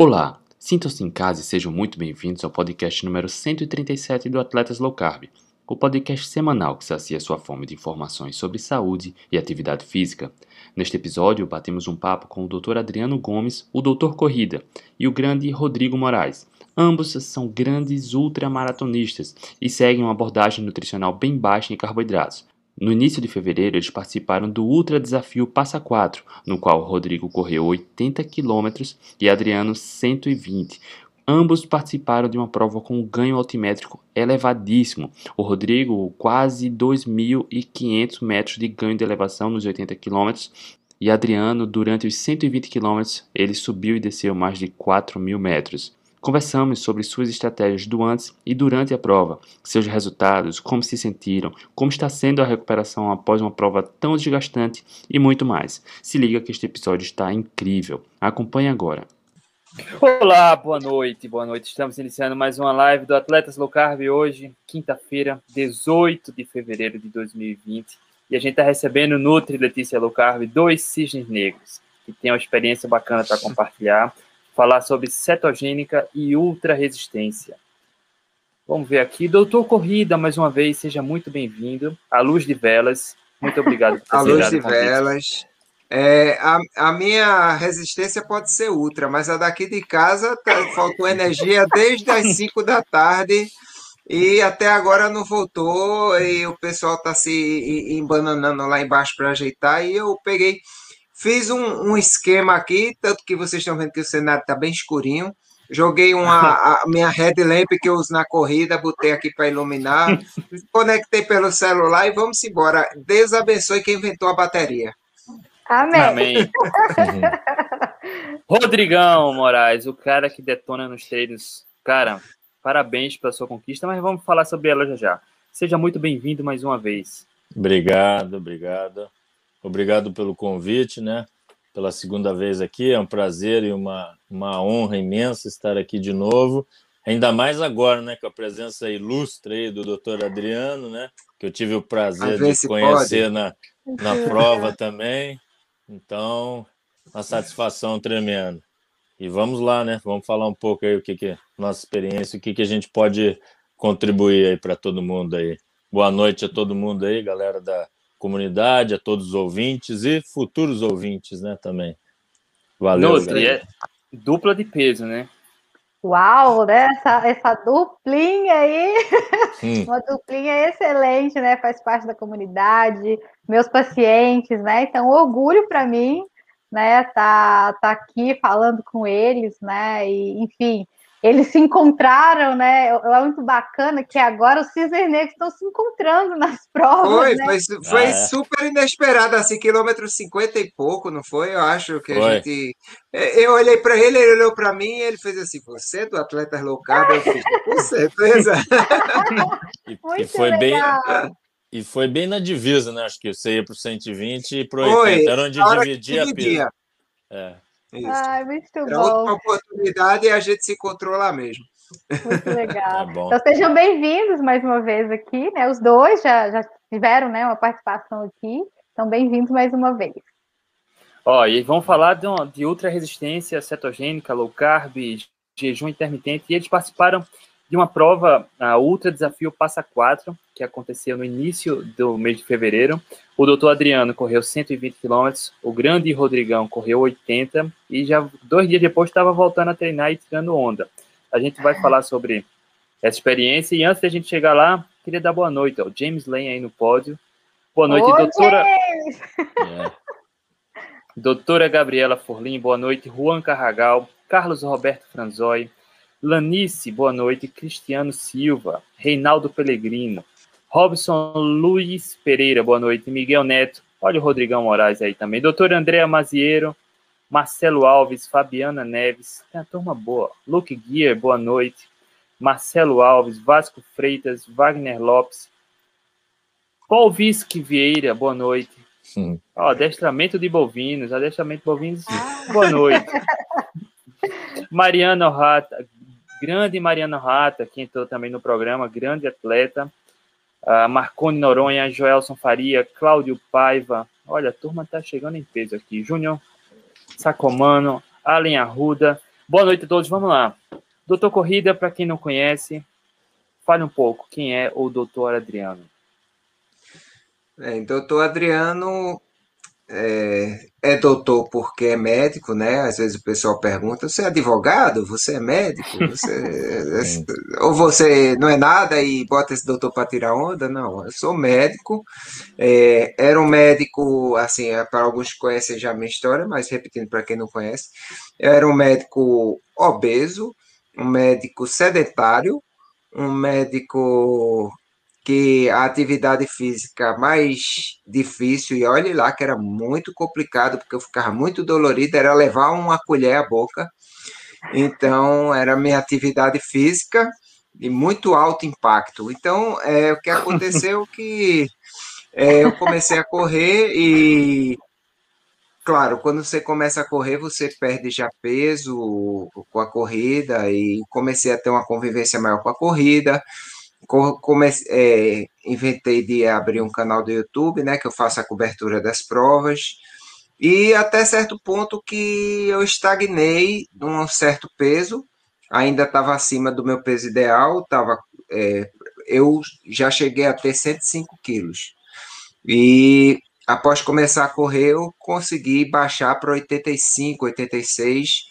Olá, sintam-se em casa e sejam muito bem-vindos ao podcast número 137 do Atletas Low Carb, o podcast semanal que sacia sua fome de informações sobre saúde e atividade física. Neste episódio, batemos um papo com o Dr. Adriano Gomes, o Doutor Corrida, e o grande Rodrigo Moraes. Ambos são grandes ultramaratonistas e seguem uma abordagem nutricional bem baixa em carboidratos, no início de fevereiro, eles participaram do Ultra Desafio Passa 4, no qual Rodrigo correu 80 km e Adriano 120. Ambos participaram de uma prova com um ganho altimétrico elevadíssimo. O Rodrigo, quase 2.500 metros de ganho de elevação nos 80 km, e Adriano, durante os 120 km, ele subiu e desceu mais de 4.000 metros. Conversamos sobre suas estratégias do antes e durante a prova, seus resultados, como se sentiram, como está sendo a recuperação após uma prova tão desgastante e muito mais. Se liga que este episódio está incrível. Acompanhe agora. Olá, boa noite, boa noite. Estamos iniciando mais uma live do Atletas Low Carb hoje, quinta-feira, 18 de fevereiro de 2020. E a gente está recebendo Nutri Letícia Low Carb, dois cisnes negros, que tem uma experiência bacana para compartilhar falar sobre cetogênica e ultra resistência. Vamos ver aqui. Doutor Corrida, mais uma vez, seja muito bem-vindo. A Luz de Velas, muito obrigado por ter A Luz de Velas. É, a, a, minha resistência pode ser ultra, mas a daqui de casa tá, faltou energia desde as 5 da tarde e até agora não voltou e o pessoal está se embananando lá embaixo para ajeitar e eu peguei Fiz um, um, esquema aqui, tanto que vocês estão vendo que o cenário está bem escurinho. Joguei uma, a minha headlamp que eu uso na corrida, botei aqui para iluminar. Conectei pelo celular e vamos embora. Deus abençoe quem inventou a bateria. Amém. Amém. Rodrigão Moraes, o cara que detona nos treinos. Cara, parabéns pela sua conquista, mas vamos falar sobre ela já já. Seja muito bem-vindo mais uma vez. Obrigado, obrigado. Obrigado pelo convite, né? Pela segunda vez aqui. É um prazer e uma, uma honra imensa estar aqui de novo. Ainda mais agora, né? Com a presença ilustre aí do doutor Adriano, né? Que eu tive o prazer de conhecer na, na prova também. Então, uma satisfação tremenda. E vamos lá, né? Vamos falar um pouco aí o que, que é nossa experiência, o que, que a gente pode contribuir aí para todo mundo aí. Boa noite a todo mundo aí, galera da comunidade, a todos os ouvintes e futuros ouvintes, né, também. Valeu. É dupla de peso, né? Uau, né? Essa, essa duplinha aí, hum. uma duplinha excelente, né? Faz parte da comunidade, meus pacientes, né? Então, orgulho para mim, né? Tá, tá aqui falando com eles, né? E, enfim, eles se encontraram, né? É muito bacana que agora os cisnes negros estão se encontrando nas provas. Foi, né? foi, foi é. super inesperado, assim, quilômetro 50 e pouco, não foi? Eu acho que foi. a gente. É, eu olhei para ele, ele olhou para mim e ele fez assim: Você é do atleta low carb? Eu fiz, com certeza. e, e foi legal. bem. E foi bem na divisa, né? Acho que você ia para o 120 e para o 80. Era onde dividia a pista. É. Isso. Ai, muito Era bom. outra oportunidade e a gente se encontrou lá mesmo. Muito legal. Tá então sejam bem-vindos mais uma vez aqui, né? Os dois já, já tiveram né, uma participação aqui. Então, bem-vindos mais uma vez. Ó, e vamos falar de, de ultra resistência cetogênica, low carb, jejum intermitente, e eles participaram de uma prova, a Ultra Desafio Passa 4, que aconteceu no início do mês de fevereiro. O doutor Adriano correu 120 quilômetros, o grande Rodrigão correu 80 e já dois dias depois estava voltando a treinar e tirando onda. A gente vai falar sobre essa experiência e antes da gente chegar lá, queria dar boa noite ao James Lane aí no pódio. Boa noite, Oi, doutora. É. Doutora Gabriela Forlim, boa noite. Juan Carragal, Carlos Roberto Franzoi, Lanice, boa noite. Cristiano Silva, Reinaldo Pellegrino, Robson Luiz Pereira, boa noite. Miguel Neto, olha o Rodrigão Moraes aí também. Doutor Andréa Maziero, Marcelo Alves, Fabiana Neves, tem a turma boa. Luke Gear, boa noite. Marcelo Alves, Vasco Freitas, Wagner Lopes, Paul Visque Vieira, boa noite. Sim. Ó, adestramento de bovinos, adestramento de bovinos, boa noite. Mariana Rata, grande Mariana Rata, que entrou também no programa, grande atleta. Uh, Marconi Noronha, Joelson Faria, Cláudio Paiva. Olha, a turma tá chegando em peso aqui. Júnior Sacomano, Allen Arruda, Boa noite a todos, vamos lá. Doutor Corrida, para quem não conhece, fale um pouco quem é o doutor Adriano. É, doutor Adriano é, é, doutor porque é médico, né? Às vezes o pessoal pergunta: você é advogado? Você é médico? Você, ou você não é nada e bota esse doutor para tirar onda? Não, eu sou médico. É, era um médico, assim, é, para alguns que conhecem já a minha história, mas repetindo para quem não conhece, eu era um médico obeso, um médico sedentário, um médico que a atividade física mais difícil, e olhe lá que era muito complicado, porque eu ficava muito dolorido, era levar uma colher à boca. Então, era minha atividade física de muito alto impacto. Então, é, o que aconteceu que é, eu comecei a correr e, claro, quando você começa a correr, você perde já peso com a corrida e comecei a ter uma convivência maior com a corrida comecei, é, inventei de abrir um canal do YouTube, né, que eu faço a cobertura das provas, e até certo ponto que eu estagnei num certo peso, ainda estava acima do meu peso ideal, tava, é, eu já cheguei a ter 105 quilos. E após começar a correr, eu consegui baixar para 85, 86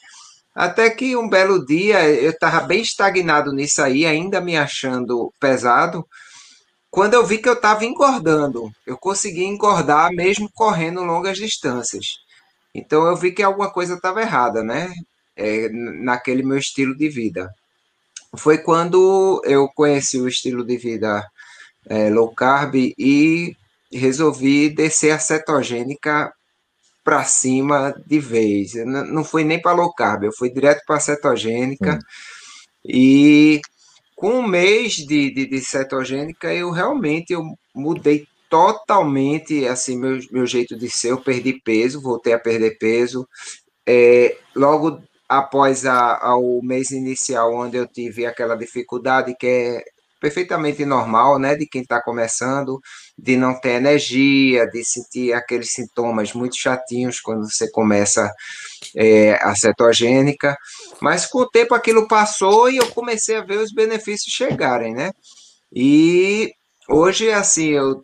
até que um belo dia eu estava bem estagnado nisso aí, ainda me achando pesado. Quando eu vi que eu estava engordando, eu consegui engordar mesmo correndo longas distâncias. Então eu vi que alguma coisa estava errada, né? É, naquele meu estilo de vida. Foi quando eu conheci o estilo de vida é, low carb e resolvi descer a cetogênica para cima de vez. Não, não fui nem para low carb, eu fui direto para cetogênica. Hum. E com um mês de, de, de, cetogênica, eu realmente eu mudei totalmente assim meu, meu jeito de ser. Eu perdi peso, voltei a perder peso. É, logo após a, a, o mês inicial, onde eu tive aquela dificuldade que é perfeitamente normal, né, de quem está começando, de não ter energia, de sentir aqueles sintomas muito chatinhos quando você começa é, a cetogênica, mas com o tempo aquilo passou e eu comecei a ver os benefícios chegarem, né? E hoje, assim, eu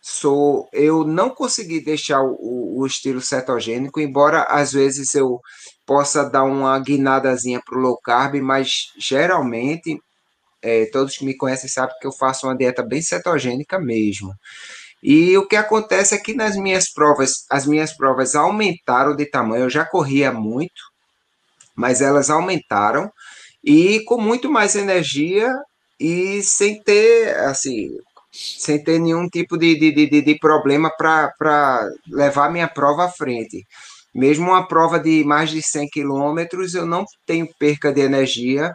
sou, eu não consegui deixar o, o estilo cetogênico, embora às vezes eu possa dar uma guinadazinha para o low carb, mas geralmente é, todos que me conhecem sabem que eu faço uma dieta bem cetogênica mesmo. E o que acontece é que nas minhas provas, as minhas provas aumentaram de tamanho, eu já corria muito, mas elas aumentaram e com muito mais energia e sem ter, assim, sem ter nenhum tipo de, de, de, de problema para levar minha prova à frente. Mesmo uma prova de mais de 100 quilômetros, eu não tenho perca de energia,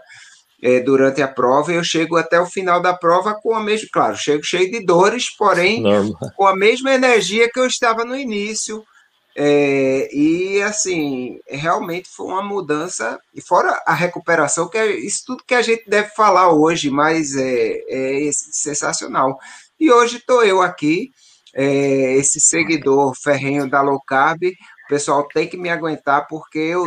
é, durante a prova, eu chego até o final da prova com a mesma, claro, chego cheio de dores, porém Normal. com a mesma energia que eu estava no início. É, e assim, realmente foi uma mudança, e fora a recuperação, que é isso tudo que a gente deve falar hoje, mas é, é sensacional. E hoje estou eu aqui, é, esse seguidor ferrenho da low carb, o pessoal tem que me aguentar, porque eu,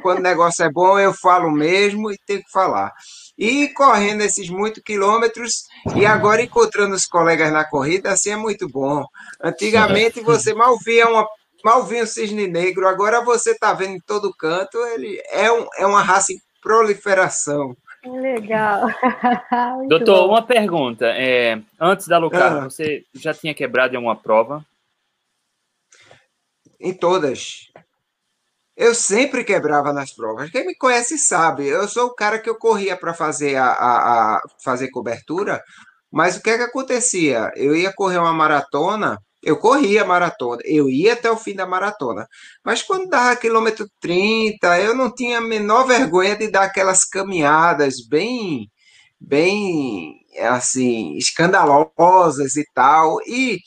quando o negócio é bom, eu falo mesmo e tenho que falar. E correndo esses muitos quilômetros e agora encontrando os colegas na corrida, assim é muito bom. Antigamente você mal via uma mal via um cisne negro, agora você está vendo em todo canto, ele é, um, é uma raça em proliferação. Legal. Doutor, bom. uma pergunta. É, antes da Lucar, ah. você já tinha quebrado em alguma prova? em todas. Eu sempre quebrava nas provas. Quem me conhece sabe. Eu sou o cara que eu corria para fazer a, a, a, fazer cobertura, mas o que é que acontecia? Eu ia correr uma maratona, eu corria a maratona, eu ia até o fim da maratona. Mas quando dava quilômetro 30, eu não tinha a menor vergonha de dar aquelas caminhadas bem bem assim escandalosas e tal. E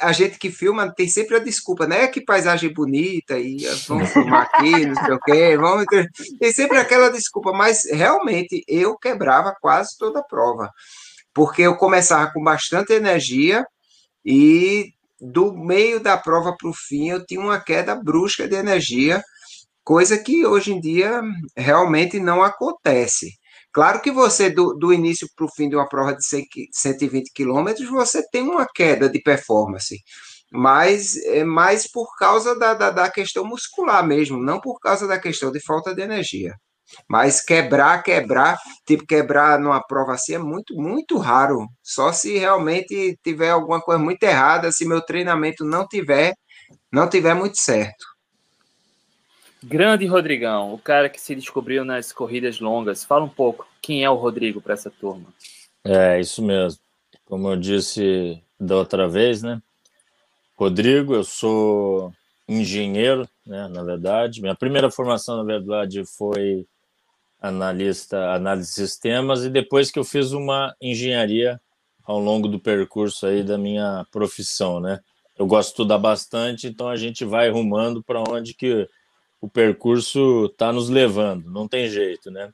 a gente que filma tem sempre a desculpa, né? Que paisagem bonita, e vamos filmar aqui, não sei o quê, vamos... tem sempre aquela desculpa, mas realmente eu quebrava quase toda a prova, porque eu começava com bastante energia e do meio da prova para o fim eu tinha uma queda brusca de energia, coisa que hoje em dia realmente não acontece. Claro que você, do, do início para o fim de uma prova de 120 quilômetros, você tem uma queda de performance, mas é mais por causa da, da, da questão muscular mesmo, não por causa da questão de falta de energia. Mas quebrar, quebrar, tipo quebrar numa prova assim é muito, muito raro. Só se realmente tiver alguma coisa muito errada, se meu treinamento não tiver, não tiver muito certo. Grande Rodrigão, o cara que se descobriu nas corridas longas. Fala um pouco, quem é o Rodrigo para essa turma? É, isso mesmo. Como eu disse da outra vez, né? Rodrigo, eu sou engenheiro, né, na verdade. Minha primeira formação, na verdade, foi analista, análise de sistemas, e depois que eu fiz uma engenharia ao longo do percurso aí da minha profissão, né? Eu gosto de estudar bastante, então a gente vai rumando para onde que o percurso está nos levando, não tem jeito, né?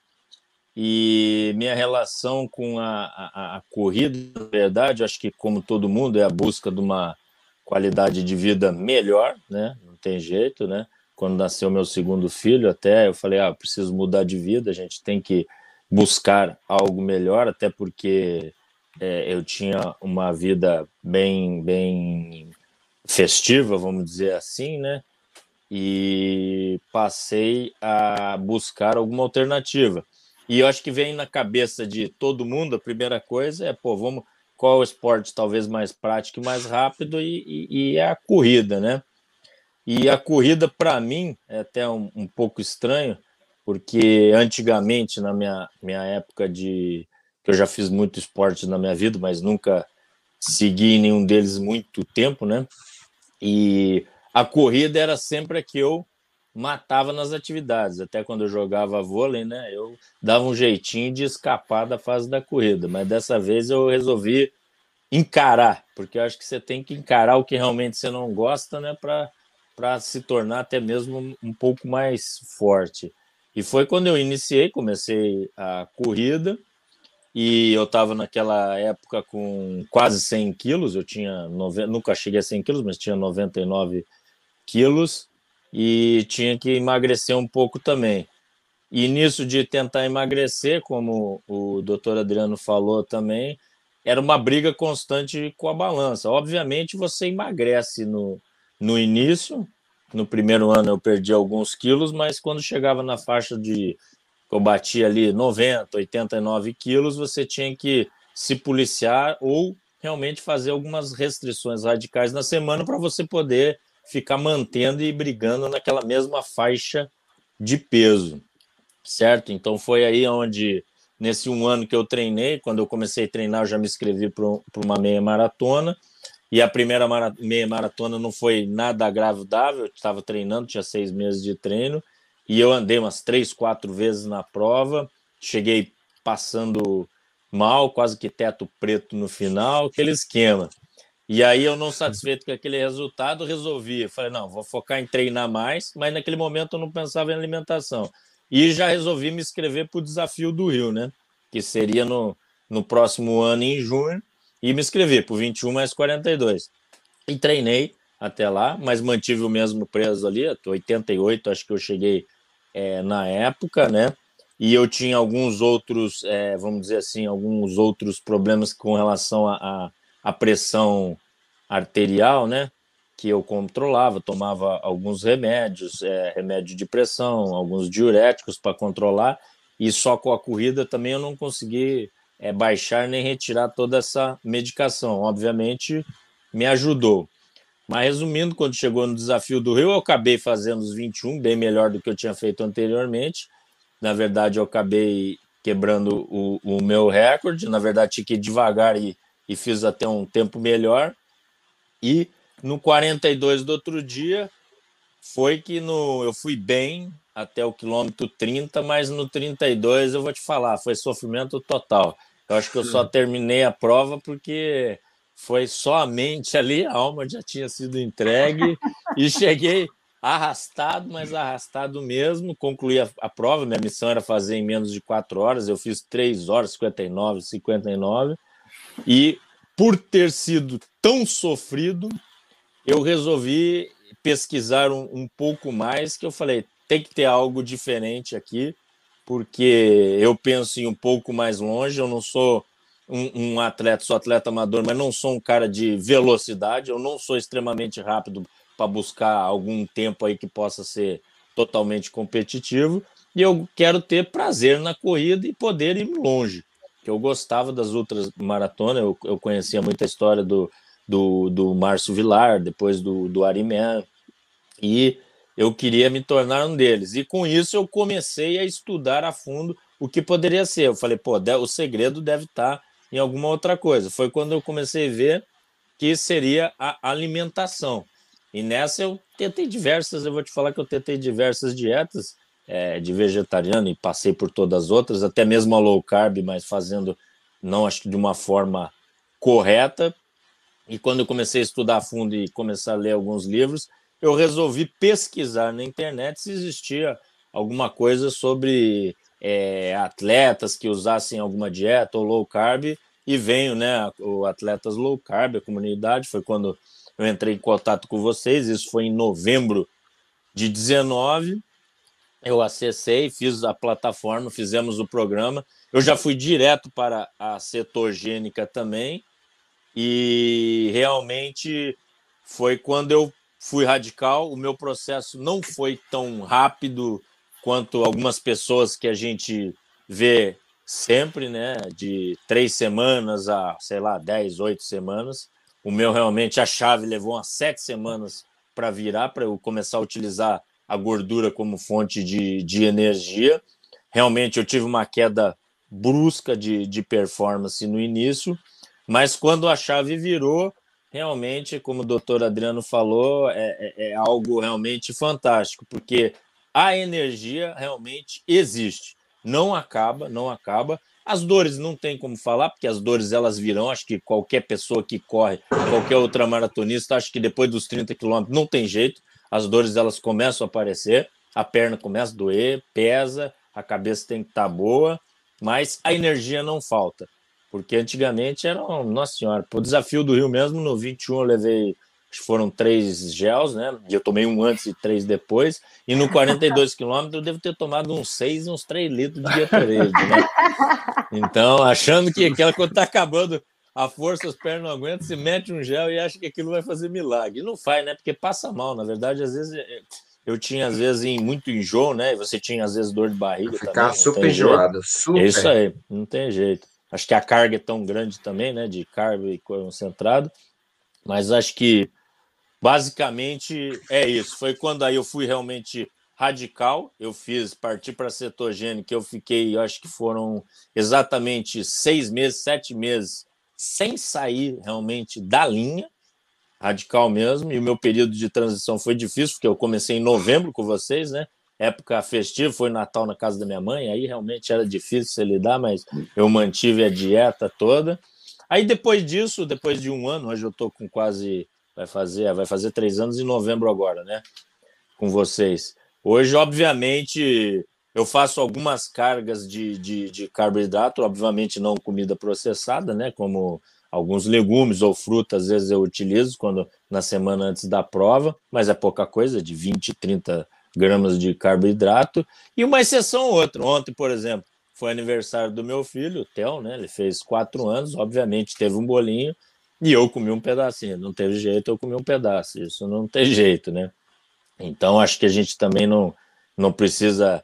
E minha relação com a, a, a corrida, na verdade, acho que como todo mundo, é a busca de uma qualidade de vida melhor, né? Não tem jeito, né? Quando nasceu meu segundo filho, até eu falei, ah, preciso mudar de vida, a gente tem que buscar algo melhor, até porque é, eu tinha uma vida bem, bem festiva, vamos dizer assim, né? E passei a buscar alguma alternativa. E eu acho que vem na cabeça de todo mundo, a primeira coisa é, pô, vamos, qual é o esporte talvez mais prático e mais rápido? E, e, e é a corrida, né? E a corrida, para mim, é até um, um, pouco estranho, porque antigamente, na minha, minha época de. que eu já fiz muito esporte na minha vida, mas nunca segui nenhum deles muito tempo, né? E a corrida era sempre a que eu matava nas atividades. Até quando eu jogava vôlei, né? Eu dava um jeitinho de escapar da fase da corrida, mas dessa vez eu resolvi encarar, porque eu acho que você tem que encarar o que realmente você não gosta, né? Para para se tornar até mesmo um pouco mais forte. E foi quando eu iniciei, comecei a corrida, e eu estava naquela época com quase 100 quilos, eu tinha, nunca cheguei a 100 quilos, mas tinha 99 quilos, e tinha que emagrecer um pouco também. E nisso de tentar emagrecer, como o doutor Adriano falou também, era uma briga constante com a balança. Obviamente, você emagrece no, no início, no primeiro ano eu perdi alguns quilos, mas quando chegava na faixa de eu bati ali 90, 89 quilos, você tinha que se policiar ou realmente fazer algumas restrições radicais na semana para você poder ficar mantendo e brigando naquela mesma faixa de peso, certo? Então foi aí onde, nesse um ano que eu treinei, quando eu comecei a treinar, eu já me inscrevi para uma meia maratona, e a primeira meia maratona não foi nada agradável, estava treinando, tinha seis meses de treino, e eu andei umas três, quatro vezes na prova, cheguei passando mal, quase que teto preto no final, aquele esquema. E aí eu não satisfeito com aquele resultado, resolvi, falei, não, vou focar em treinar mais, mas naquele momento eu não pensava em alimentação. E já resolvi me inscrever para o desafio do Rio, né? Que seria no, no próximo ano, em junho, e me inscrevi por 21 mais 42. E treinei até lá, mas mantive o mesmo preço ali, 88, acho que eu cheguei é, na época, né? E eu tinha alguns outros, é, vamos dizer assim, alguns outros problemas com relação à pressão arterial, né? Que eu controlava, tomava alguns remédios, é, remédio de pressão, alguns diuréticos para controlar, e só com a corrida também eu não consegui é, baixar nem retirar toda essa medicação. Obviamente, me ajudou. Mas resumindo, quando chegou no desafio do Rio, eu acabei fazendo os 21, bem melhor do que eu tinha feito anteriormente. Na verdade, eu acabei quebrando o, o meu recorde. Na verdade, tinha que ir devagar e, e fiz até um tempo melhor. E no 42 do outro dia, foi que no, eu fui bem até o quilômetro 30, mas no 32 eu vou te falar, foi sofrimento total. Eu acho que eu só terminei a prova porque foi só a mente ali, a alma já tinha sido entregue e cheguei arrastado, mas arrastado mesmo. Concluí a, a, prova, minha missão era fazer em menos de 4 horas, eu fiz 3 horas, 59, 59. E por ter sido tão sofrido, eu resolvi pesquisar um, um pouco mais, que eu falei, tem que ter algo diferente aqui, porque eu penso em um pouco mais longe. Eu não sou um, um, atleta, sou atleta amador, mas não sou um cara de velocidade. Eu não sou extremamente rápido para buscar algum tempo aí que possa ser totalmente competitivo. E eu quero ter prazer na corrida e poder ir longe. Que eu gostava das outras maratonas, eu, eu conhecia muita história do, do, do Márcio Vilar, depois do, do Ariman, e eu queria me tornar um deles. E com isso eu comecei a estudar a fundo o que poderia ser. Eu falei, pô, o segredo deve estar em alguma outra coisa. Foi quando eu comecei a ver que seria a alimentação. E nessa eu tentei diversas, eu vou te falar que eu tentei diversas dietas é, de vegetariano e passei por todas as outras, até mesmo a low carb, mas fazendo, não acho que de uma forma correta. E quando eu comecei a estudar a fundo e começar a ler alguns livros, eu resolvi pesquisar na internet se existia alguma coisa sobre é, atletas que usassem alguma dieta ou low carb e venho, né, o Atletas Low Carb, a comunidade, foi quando eu entrei em contato com vocês, isso foi em novembro de 19, eu acessei, fiz a plataforma, fizemos o programa, eu já fui direto para a cetogênica também, e realmente foi quando eu fui radical, o meu processo não foi tão rápido quanto algumas pessoas que a gente vê sempre, né? De três semanas a, sei lá, dez, oito semanas. O meu realmente, a chave levou umas sete semanas para virar, para eu começar a utilizar a gordura como fonte de, de energia. Realmente eu tive uma queda brusca de, de performance no início, mas quando a chave virou, realmente, como o doutor Adriano falou, é, é, é algo realmente fantástico, porque a energia realmente existe não acaba, não acaba. As dores não tem como falar, porque as dores elas virão. Acho que qualquer pessoa que corre, qualquer outra maratonista, acho que depois dos 30 quilômetros não tem jeito. As dores elas começam a aparecer, a perna começa a doer, pesa, a cabeça tem que estar tá boa, mas a energia não falta. Porque antigamente era, nossa senhora, o desafio do Rio mesmo, no 21 eu levei foram três gels, né? Eu tomei um antes e três depois. E no 42 quilômetros eu devo ter tomado uns seis, uns três litros de Gatorade, né? Então, achando que aquela quando tá acabando a força, as pernas não aguentam, se mete um gel e acha que aquilo vai fazer milagre. Não faz, né? Porque passa mal. Na verdade, às vezes é, eu tinha às vezes muito enjoo, né? E você tinha às vezes dor de barriga Ficar super enjoado, super. É isso aí, não tem jeito. Acho que a carga é tão grande também, né? De carbo e concentrado. Mas acho que Basicamente é isso. Foi quando aí eu fui realmente radical. Eu fiz partir para cetogênica. Eu fiquei, eu acho que foram exatamente seis meses, sete meses sem sair realmente da linha radical mesmo. E o meu período de transição foi difícil, porque eu comecei em novembro com vocês, né? Época festiva, foi Natal na casa da minha mãe, aí realmente era difícil se lidar, mas eu mantive a dieta toda. Aí depois disso, depois de um ano, hoje eu estou com quase vai fazer, vai fazer três anos em novembro agora, né? Com vocês. Hoje, obviamente, eu faço algumas cargas de, de, de carboidrato, obviamente não comida processada, né? Como alguns legumes ou frutas, às vezes eu utilizo quando na semana antes da prova, mas é pouca coisa, de 20, 30 gramas de carboidrato. E uma exceção ou outra. Ontem, por exemplo, foi aniversário do meu filho, o Theo, né? Ele fez quatro anos, obviamente teve um bolinho e eu comi um pedacinho, não teve jeito, eu comi um pedaço. Isso não tem jeito, né? Então acho que a gente também não, não precisa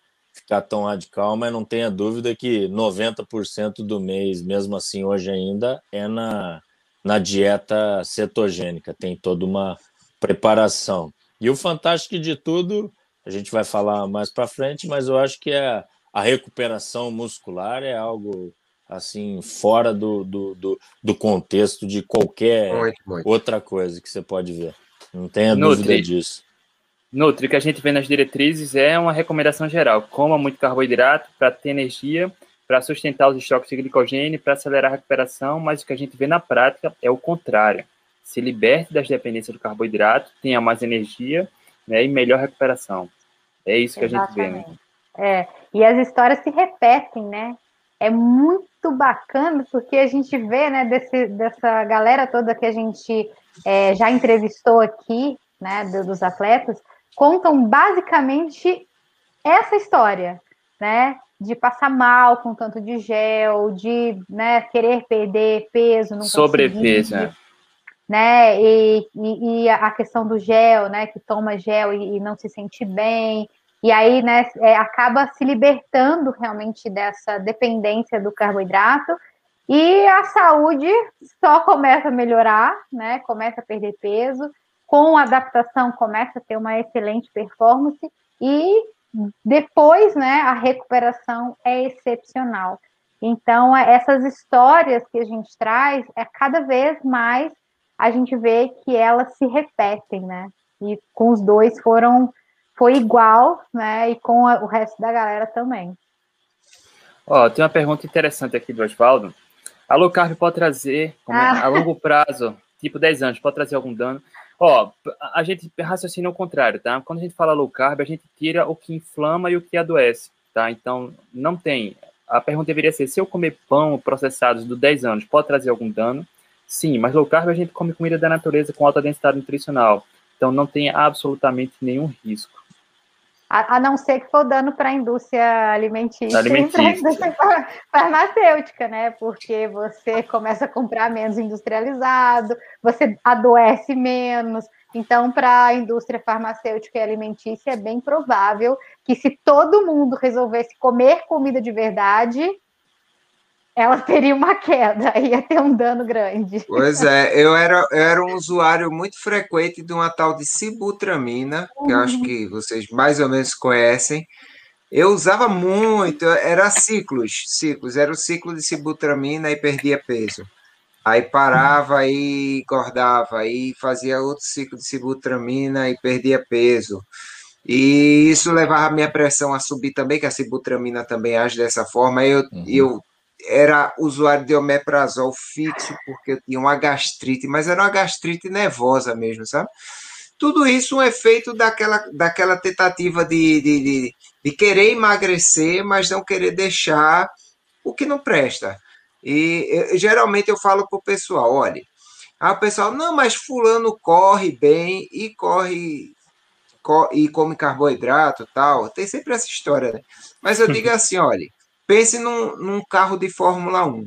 ficar tão radical, mas não tenha dúvida que 90% do mês, mesmo assim hoje ainda, é na, na dieta cetogênica, tem toda uma preparação. E o fantástico de tudo, a gente vai falar mais para frente, mas eu acho que é a recuperação muscular é algo assim, fora do, do, do, do contexto de qualquer muito, muito. outra coisa que você pode ver. Não tenha Nutri, dúvida disso. Nutri, que a gente vê nas diretrizes é uma recomendação geral. Coma muito carboidrato para ter energia, para sustentar os estoques de glicogênio, para acelerar a recuperação, mas o que a gente vê na prática é o contrário. Se liberte das dependências do carboidrato, tenha mais energia né, e melhor recuperação. É isso que Exatamente. a gente vê, né? É, e as histórias se repetem, né? é muito bacana, porque a gente vê, né, desse, dessa galera toda que a gente é, já entrevistou aqui, né, dos atletas, contam basicamente essa história, né? De passar mal com tanto de gel, de né, querer perder peso, não Sobrepeso, né? né? E, e, e, a questão do gel, né? Que toma gel e, e não se sente bem. E aí, né, é, acaba se libertando realmente dessa dependência do carboidrato e a saúde só começa a melhorar, né? Começa a perder peso, com a adaptação começa a ter uma excelente performance e depois, né, a recuperação é excepcional. Então, essas histórias que a gente traz, é cada vez mais a gente vê que elas se repetem, né? E com os dois foram foi igual, né? E com a, o resto da galera também. Ó, tem uma pergunta interessante aqui do Osvaldo. A low carb pode trazer, é, ah. a longo prazo, tipo 10 anos, pode trazer algum dano? Ó, a gente raciocina ao contrário, tá? Quando a gente fala low carb, a gente tira o que inflama e o que adoece, tá? Então, não tem. A pergunta deveria ser: se eu comer pão processados do 10 anos, pode trazer algum dano? Sim, mas low carb a gente come comida da natureza com alta densidade nutricional. Então não tem absolutamente nenhum risco. A, a não ser que for dano para a indústria alimentícia, alimentícia. e para a indústria farmacêutica, né? Porque você começa a comprar menos industrializado, você adoece menos. Então, para a indústria farmacêutica e alimentícia, é bem provável que se todo mundo resolvesse comer comida de verdade, ela teria uma queda, ia ter um dano grande. Pois é, eu era, eu era um usuário muito frequente de uma tal de sibutramina, que eu acho que vocês mais ou menos conhecem. Eu usava muito, era ciclos, ciclos, era o ciclo de sibutramina e perdia peso. Aí parava, aí engordava, aí fazia outro ciclo de sibutramina e perdia peso. E isso levava a minha pressão a subir também, que a sibutramina também age dessa forma. Eu, uhum. eu era usuário de omeprazol fixo, porque eu tinha uma gastrite, mas era uma gastrite nervosa mesmo, sabe? Tudo isso um efeito daquela, daquela tentativa de, de, de, de querer emagrecer, mas não querer deixar o que não presta. E eu, geralmente eu falo para o pessoal: olha, a pessoal, não, mas Fulano corre bem e corre e come carboidrato tal. Tem sempre essa história, né? Mas eu digo assim: olha, Pense num, num carro de Fórmula 1.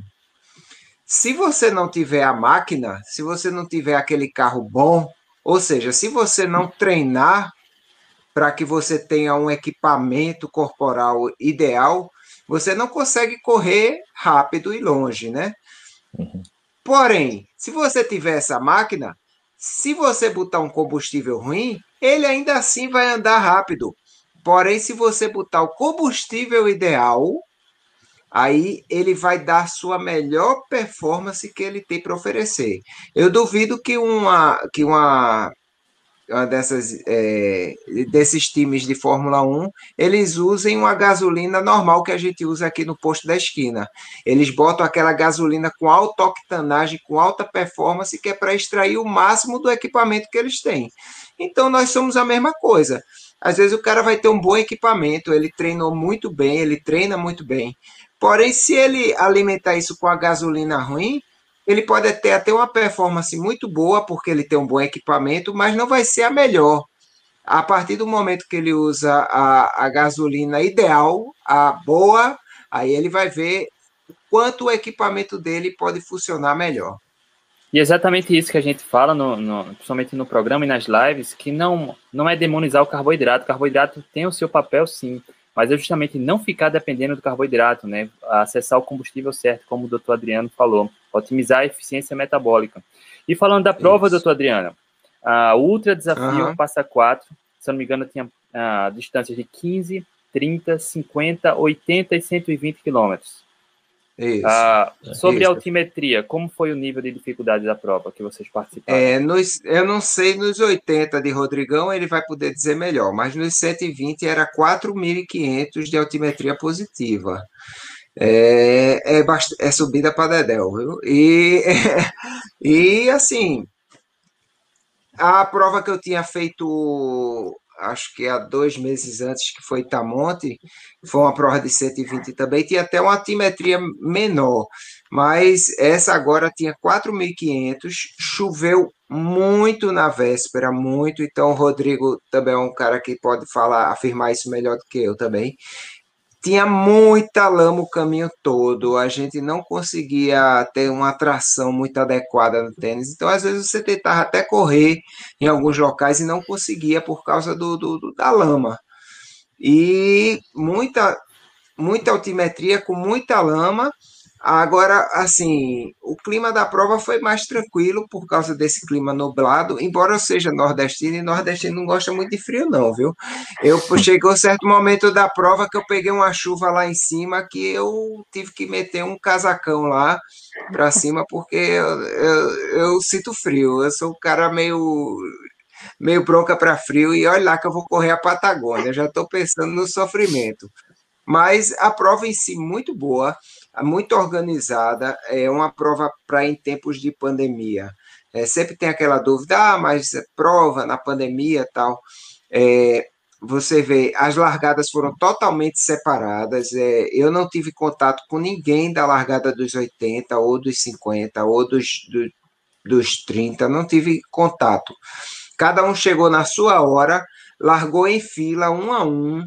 Se você não tiver a máquina, se você não tiver aquele carro bom, ou seja, se você não treinar para que você tenha um equipamento corporal ideal, você não consegue correr rápido e longe, né? Uhum. Porém, se você tiver essa máquina, se você botar um combustível ruim, ele ainda assim vai andar rápido. Porém, se você botar o combustível ideal, aí ele vai dar sua melhor performance que ele tem para oferecer. Eu duvido que uma, que uma, uma dessas, é, desses times de Fórmula 1 eles usem uma gasolina normal que a gente usa aqui no posto da esquina. Eles botam aquela gasolina com alta octanagem, com alta performance, que é para extrair o máximo do equipamento que eles têm. Então nós somos a mesma coisa. Às vezes o cara vai ter um bom equipamento, ele treinou muito bem, ele treina muito bem, Porém, se ele alimentar isso com a gasolina ruim, ele pode ter até uma performance muito boa, porque ele tem um bom equipamento, mas não vai ser a melhor. A partir do momento que ele usa a, a gasolina ideal, a boa, aí ele vai ver quanto o equipamento dele pode funcionar melhor. E exatamente isso que a gente fala, no, no, principalmente no programa e nas lives, que não, não é demonizar o carboidrato. O carboidrato tem o seu papel, sim mas é justamente não ficar dependendo do carboidrato, né? Acessar o combustível certo, como o doutor Adriano falou, otimizar a eficiência metabólica. E falando da prova, Isso. doutor Adriano, a Ultra Desafio uhum. Passa 4, se não me engano, tinha a distância de 15, 30, 50, 80 e 120 quilômetros. Isso. Ah, sobre Isso. a altimetria, como foi o nível de dificuldade da prova que vocês participaram? É, nos, eu não sei, nos 80 de Rodrigão ele vai poder dizer melhor, mas nos 120 era 4.500 de altimetria positiva. É, é, é subida para Dedéu, viu? E, e assim, a prova que eu tinha feito acho que há dois meses antes, que foi Itamonte, foi uma prova de 120 também, tinha até uma altimetria menor, mas essa agora tinha 4.500, choveu muito na véspera, muito, então o Rodrigo também é um cara que pode falar, afirmar isso melhor do que eu também, tinha muita lama o caminho todo, a gente não conseguia ter uma tração muito adequada no tênis, então às vezes você tentava até correr em alguns locais e não conseguia por causa do, do, da lama. E muita, muita altimetria com muita lama, Agora, assim, o clima da prova foi mais tranquilo por causa desse clima nublado, embora eu seja nordestino, e nordestino não gosta muito de frio, não, viu? Eu chegou certo momento da prova que eu peguei uma chuva lá em cima que eu tive que meter um casacão lá para cima, porque eu, eu, eu, sinto frio. Eu sou um cara meio meio bronca para frio, e olha lá que eu vou correr a Patagônia, já estou pensando no sofrimento. Mas a prova em si, muito boa muito organizada, é uma prova para em tempos de pandemia. É, sempre tem aquela dúvida, ah, mas é prova na pandemia tal. É, você vê, as largadas foram totalmente separadas. É, eu não tive contato com ninguém da largada dos 80, ou dos 50, ou dos, do, dos 30, não tive contato. Cada um chegou na sua hora, largou em fila, um a um,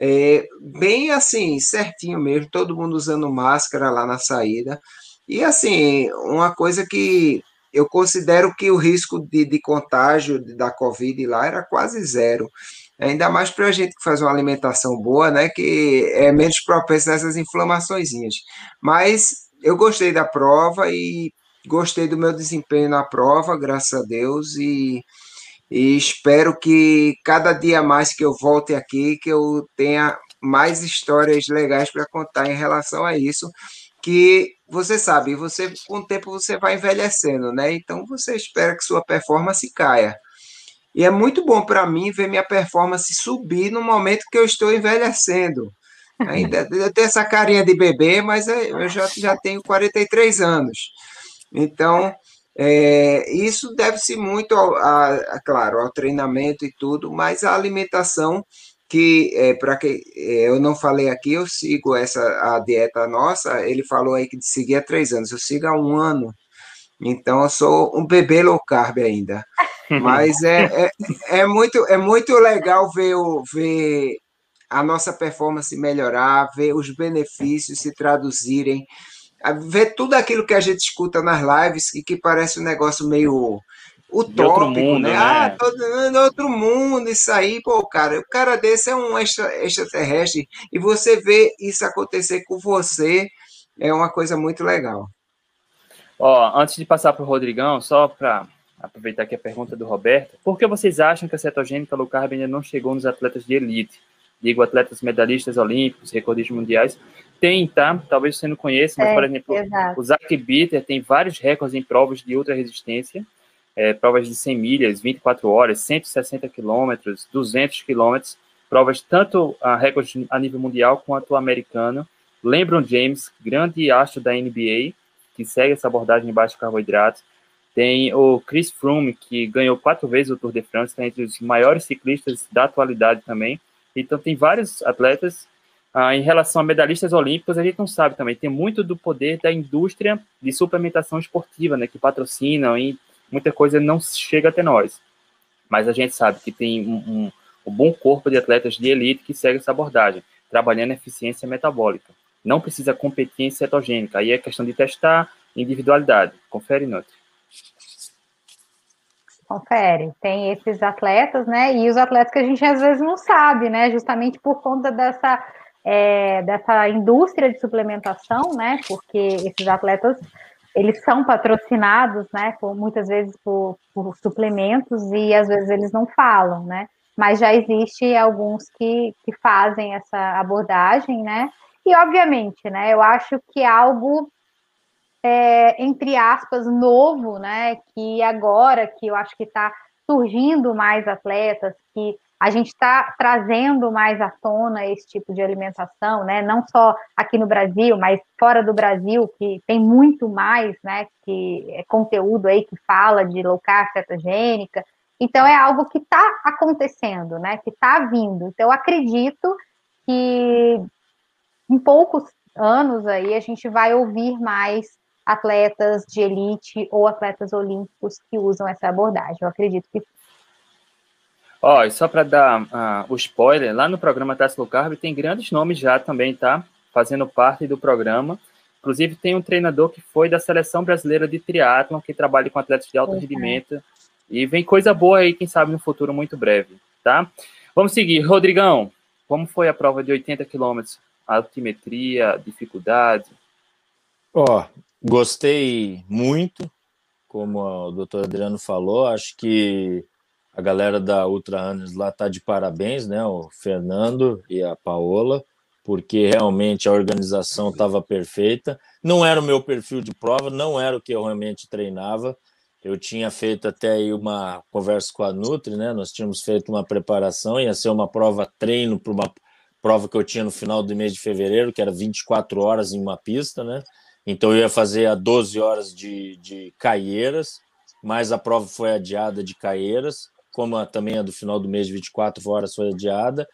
é, bem assim, certinho mesmo, todo mundo usando máscara lá na saída. E assim, uma coisa que eu considero que o risco de, de contágio da Covid lá era quase zero. Ainda mais para a gente que faz uma alimentação boa, né? Que é menos propenso nessas inflamações. Mas eu gostei da prova e gostei do meu desempenho na prova, graças a Deus, e e espero que cada dia mais que eu volte aqui, que eu tenha mais histórias legais para contar em relação a isso, que você sabe, você com o tempo você vai envelhecendo, né? Então você espera que sua performance caia. E é muito bom para mim ver minha performance subir no momento que eu estou envelhecendo. Ainda eu tenho essa carinha de bebê, mas eu já, já tenho 43 anos. Então, é, isso deve-se muito, ao, a, a, claro, ao treinamento e tudo, mas a alimentação que é, para que é, eu não falei aqui, eu sigo essa a dieta nossa. Ele falou aí que de seguir há três anos, eu sigo há um ano. Então eu sou um bebê low carb ainda. Mas é, é, é muito é muito legal ver, ver a nossa performance melhorar, ver os benefícios se traduzirem ver tudo aquilo que a gente escuta nas lives e que parece um negócio meio utópico, mundo, né? né? Ah, todo outro mundo, isso aí, pô, cara, o cara desse é um extra, extraterrestre e você vê isso acontecer com você é uma coisa muito legal. Ó, antes de passar para o Rodrigão, só para aproveitar aqui a pergunta do Roberto, por que vocês acham que a cetogênica low carb ainda não chegou nos atletas de elite? Digo, atletas medalhistas olímpicos, recordistas mundiais, tem, tá? Talvez você não conheça, mas, é, por exemplo, exato. o Zach Bitter tem vários recordes em provas de ultra resistência, é, provas de 100 milhas, 24 horas, 160 quilômetros, 200 quilômetros, provas tanto a recordes a nível mundial quanto americano. LeBron James, grande astro da NBA, que segue essa abordagem de baixo carboidratos. Tem o Chris Froome, que ganhou quatro vezes o Tour de France, está entre os maiores ciclistas da atualidade também. Então, tem vários atletas ah, em relação a medalhistas olímpicos, a gente não sabe também. Tem muito do poder da indústria de suplementação esportiva, né, que patrocinam e muita coisa não chega até nós. Mas a gente sabe que tem um, um, um bom corpo de atletas de elite que segue essa abordagem, trabalhando eficiência metabólica. Não precisa competir em cetogênica. Aí é questão de testar individualidade. Confere, Nutri. Confere. Tem esses atletas, né? E os atletas que a gente às vezes não sabe, né? Justamente por conta dessa é, dessa indústria de suplementação, né? Porque esses atletas eles são patrocinados, né? Por, muitas vezes por, por, suplementos e às vezes eles não falam, né? Mas já existe alguns que, que fazem essa abordagem, né? E obviamente, né? Eu acho que algo é, entre aspas novo, né? Que agora que eu acho que está surgindo mais atletas que a gente está trazendo mais à tona esse tipo de alimentação, né? Não só aqui no Brasil, mas fora do Brasil, que tem muito mais, né? Que é conteúdo aí que fala de low carb cetogênica. Então é algo que está acontecendo, né? Que está vindo. Então eu acredito que em poucos anos aí a gente vai ouvir mais atletas de elite ou atletas olímpicos que usam essa abordagem. Eu acredito que Ó, e só para dar uh, o spoiler, lá no programa Tesla Carb tem grandes nomes já também, tá? Fazendo parte do programa. Inclusive, tem um treinador que foi da seleção brasileira de triatlon, que trabalha com atletas de alto uhum. rendimento. E vem coisa boa aí, quem sabe, no futuro muito breve, tá? Vamos seguir. Rodrigão, como foi a prova de 80 quilômetros? Altimetria, dificuldade? Ó, oh, gostei muito, como o doutor Adriano falou. Acho que a galera da Ultra Runners lá tá de parabéns, né? O Fernando e a Paola porque realmente a organização estava perfeita. Não era o meu perfil de prova, não era o que eu realmente treinava. Eu tinha feito até aí uma conversa com a Nutri, né? Nós tínhamos feito uma preparação, ia ser uma prova treino para uma prova que eu tinha no final do mês de fevereiro, que era 24 horas em uma pista, né? Então eu ia fazer a 12 horas de, de Caieiras, mas a prova foi adiada de Caieiras, como a, também a do final do mês de 24 horas foi adiada.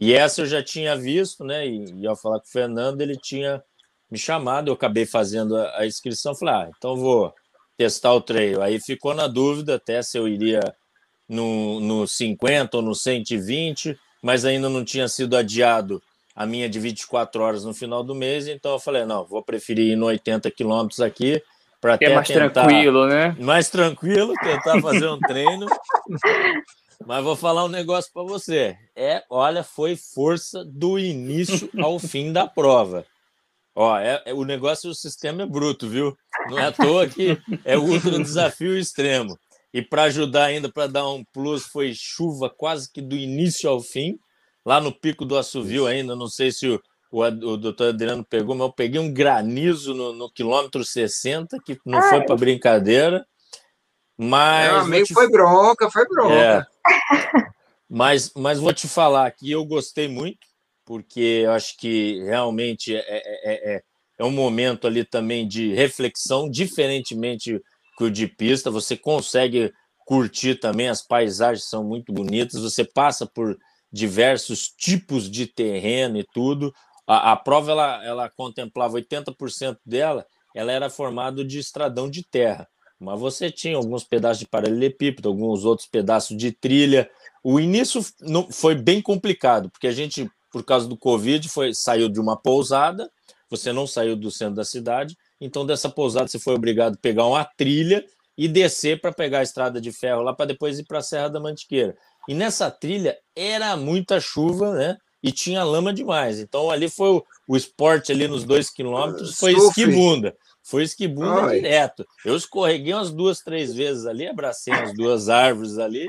E essa eu já tinha visto, né? E, e ao falar com o Fernando, ele tinha me chamado, eu acabei fazendo a, a inscrição, falei, ah, então vou testar o trail. Aí ficou na dúvida até se eu iria no, no 50 ou no 120, mas ainda não tinha sido adiado a minha de 24 horas no final do mês, então eu falei, não, vou preferir ir no 80 quilômetros aqui, para é mais tentar, tranquilo, né? Mais tranquilo, tentar fazer um treino. Mas vou falar um negócio para você. É, olha, foi força do início ao fim da prova. Ó, é, é, o negócio do sistema é bruto, viu? Não é à toa que é ultra desafio extremo. E para ajudar ainda, para dar um plus, foi chuva quase que do início ao fim. Lá no pico do assovio ainda, não sei se o, o, o doutor Adriano pegou, mas eu peguei um granizo no, no quilômetro 60, que não Ai. foi para brincadeira. Mas. meio te... foi bronca, foi bronca. É. Mas, mas vou te falar que eu gostei muito, porque eu acho que realmente é, é, é, é um momento ali também de reflexão, diferentemente que o de pista, você consegue curtir também, as paisagens são muito bonitas, você passa por diversos tipos de terreno e tudo. A, a prova ela, ela contemplava 80% dela, ela era formada de estradão de terra mas você tinha alguns pedaços de paralelepípedo, alguns outros pedaços de trilha. O início não, foi bem complicado, porque a gente, por causa do Covid, foi, saiu de uma pousada, você não saiu do centro da cidade, então dessa pousada você foi obrigado a pegar uma trilha e descer para pegar a estrada de ferro lá para depois ir para a Serra da Mantiqueira. E nessa trilha era muita chuva, né? E tinha lama demais. Então ali foi o, o esporte ali nos dois quilômetros, foi esquibunda. Foi esquibunda Ai. direto. Eu escorreguei umas duas, três vezes ali, abracei umas duas árvores ali,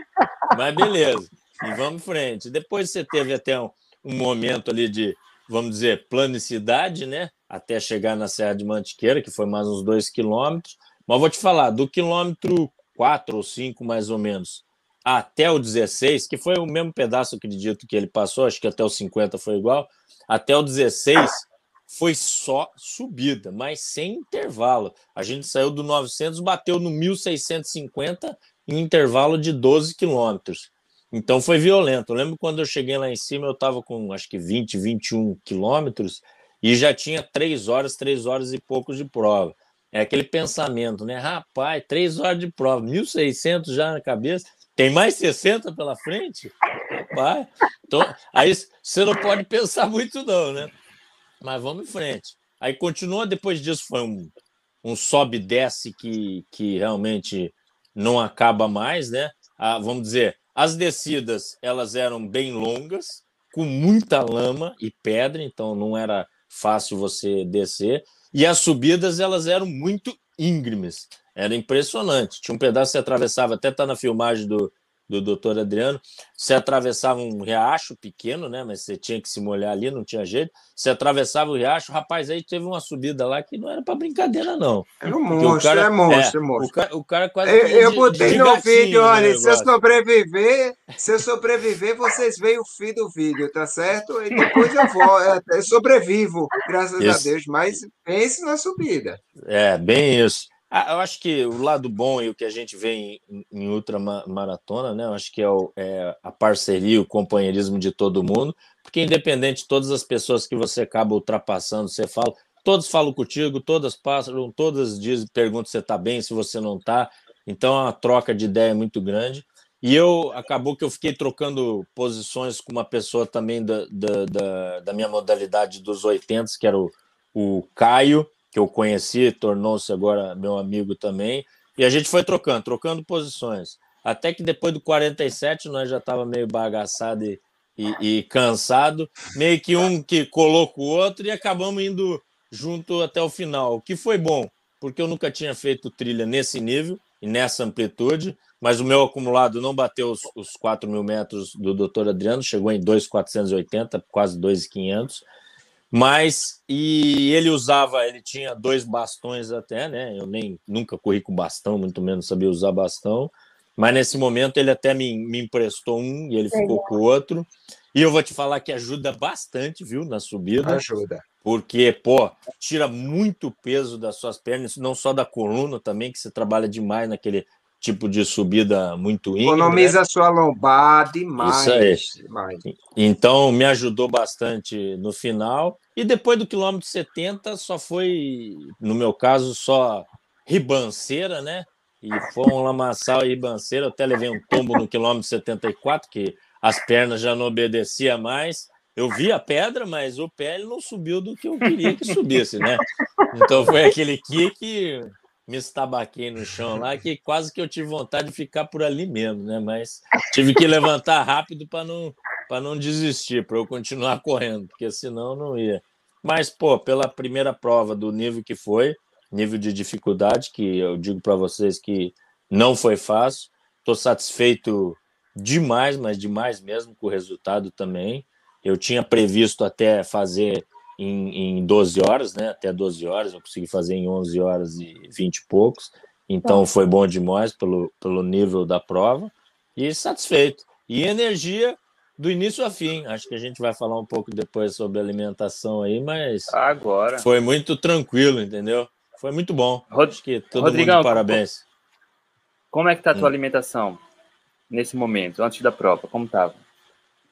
mas beleza. E vamos em frente. Depois você teve até um, um momento ali de, vamos dizer, planicidade, né? Até chegar na Serra de Mantiqueira, que foi mais uns dois quilômetros. Mas vou te falar, do quilômetro 4 ou 5, mais ou menos, até o 16, que foi o mesmo pedaço, acredito, que ele passou, acho que até o 50 foi igual, até o 16 foi só subida, mas sem intervalo. A gente saiu do 900, bateu no 1650 em intervalo de 12 quilômetros. Então foi violento. Eu lembro quando eu cheguei lá em cima, eu estava com acho que 20, 21 quilômetros e já tinha três horas, três horas e poucos de prova. É aquele pensamento, né? Rapaz, três horas de prova, 1.600 já na cabeça, tem mais 60 pela frente? Rapaz, então, aí você não pode pensar muito, não, né? Mas vamos em frente. Aí continua, depois disso foi um, um sobe desce que, que realmente não acaba mais, né? Ah, vamos dizer, as descidas elas eram bem longas, com muita lama e pedra, então não era fácil você descer. E as subidas elas eram muito íngremes, era impressionante. Tinha um pedaço que você atravessava, até tá na filmagem do, do doutor Adriano, você atravessava um riacho pequeno, né? Mas você tinha que se molhar ali, não tinha jeito. Você atravessava o riacho, rapaz, aí teve uma subida lá que não era para brincadeira, não. É um monstro, cara, é monstro, é, é monstro. O cara, o cara quase. Eu, eu botei de, no vídeo, olha, se eu sobreviver, se eu sobreviver, vocês veem o fim do vídeo, tá certo? E depois eu vou, eu sobrevivo, graças isso. a Deus, mas pense na subida. É, bem isso. Ah, eu acho que o lado bom e o que a gente vê em, em ultramaratona, né? Eu acho que é, o, é, a parceria, o companheirismo de todo mundo, porque independente de todas as pessoas que você acaba ultrapassando, você fala, todos falam contigo, todas passam, todas dizem, perguntam se você está bem, se você não está. Então, é uma troca de ideia muito grande. E eu acabou que eu fiquei trocando posições com uma pessoa também da, da, da, da minha modalidade dos 80, que era o, o Caio, que eu conheci, tornou-se agora meu amigo também. E a gente foi trocando, trocando posições. Até que depois do 47 nós já estava meio bagaçado e, e, e, cansado, meio que um que colou com o outro e acabamos indo junto até o final, o que foi bom, porque eu nunca tinha feito trilha nesse nível e nessa amplitude, mas o meu acumulado não bateu os, os 4 mil metros do Dr. Adriano, chegou em 2,480, quase 2,500. Mas e ele usava, ele tinha dois bastões até, né? Eu nem nunca corri com bastão, muito menos sabia usar bastão. Mas nesse momento ele até me, me emprestou um e ele ficou com o outro. E eu vou te falar que ajuda bastante, viu, na subida. Ajuda. Porque, pô, tira muito peso das suas pernas, não só da coluna também, que você trabalha demais naquele tipo de subida muito íngreme. Economiza né? a sua lombar demais, Isso aí. demais. Então, me ajudou bastante no final. E depois do quilômetro 70, só foi, no meu caso, só ribanceira, né? E foi um lamaçal e ribanceira. Até levei um tombo no quilômetro 74, que as pernas já não obedeciam mais. Eu vi a pedra, mas o pé não subiu do que eu queria que subisse, né? Então foi aquele kick me estabaquei no chão lá, que quase que eu tive vontade de ficar por ali mesmo, né? Mas tive que levantar rápido para não, para não desistir, para eu continuar correndo, porque senão não ia. Mas, pô, pela primeira prova do nível que foi, nível de dificuldade, que eu digo para vocês que não foi fácil, estou satisfeito demais, mas demais mesmo com o resultado também. Eu tinha previsto até fazer em, em 12 horas, né? Até 12 horas, eu consegui fazer em 11 horas e 20 e poucos. Então tá. foi bom demais pelo, pelo nível da prova e satisfeito. E energia do início a fim. Acho que a gente vai falar um pouco depois sobre alimentação aí, mas agora foi muito tranquilo, entendeu? Foi muito bom. Rod... Acho que todo Rodrigão, mundo parabéns. Como é que tá a tua hum. alimentação nesse momento, antes da prova? Como tava?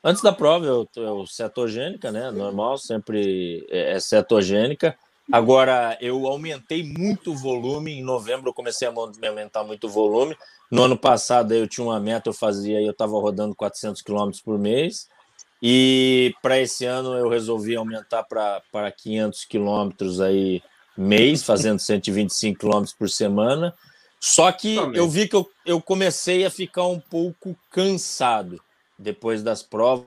Antes da prova, eu, eu cetogênica, né? Normal, sempre é, é cetogênica. Agora, eu aumentei muito o volume. Em novembro, eu comecei a aumentar muito o volume. No ano passado, eu tinha uma meta, eu fazia, eu estava rodando 400 quilômetros por mês. E para esse ano, eu resolvi aumentar para 500 quilômetros aí mês, fazendo 125 quilômetros por semana. Só que eu vi que eu, eu comecei a ficar um pouco cansado depois das provas,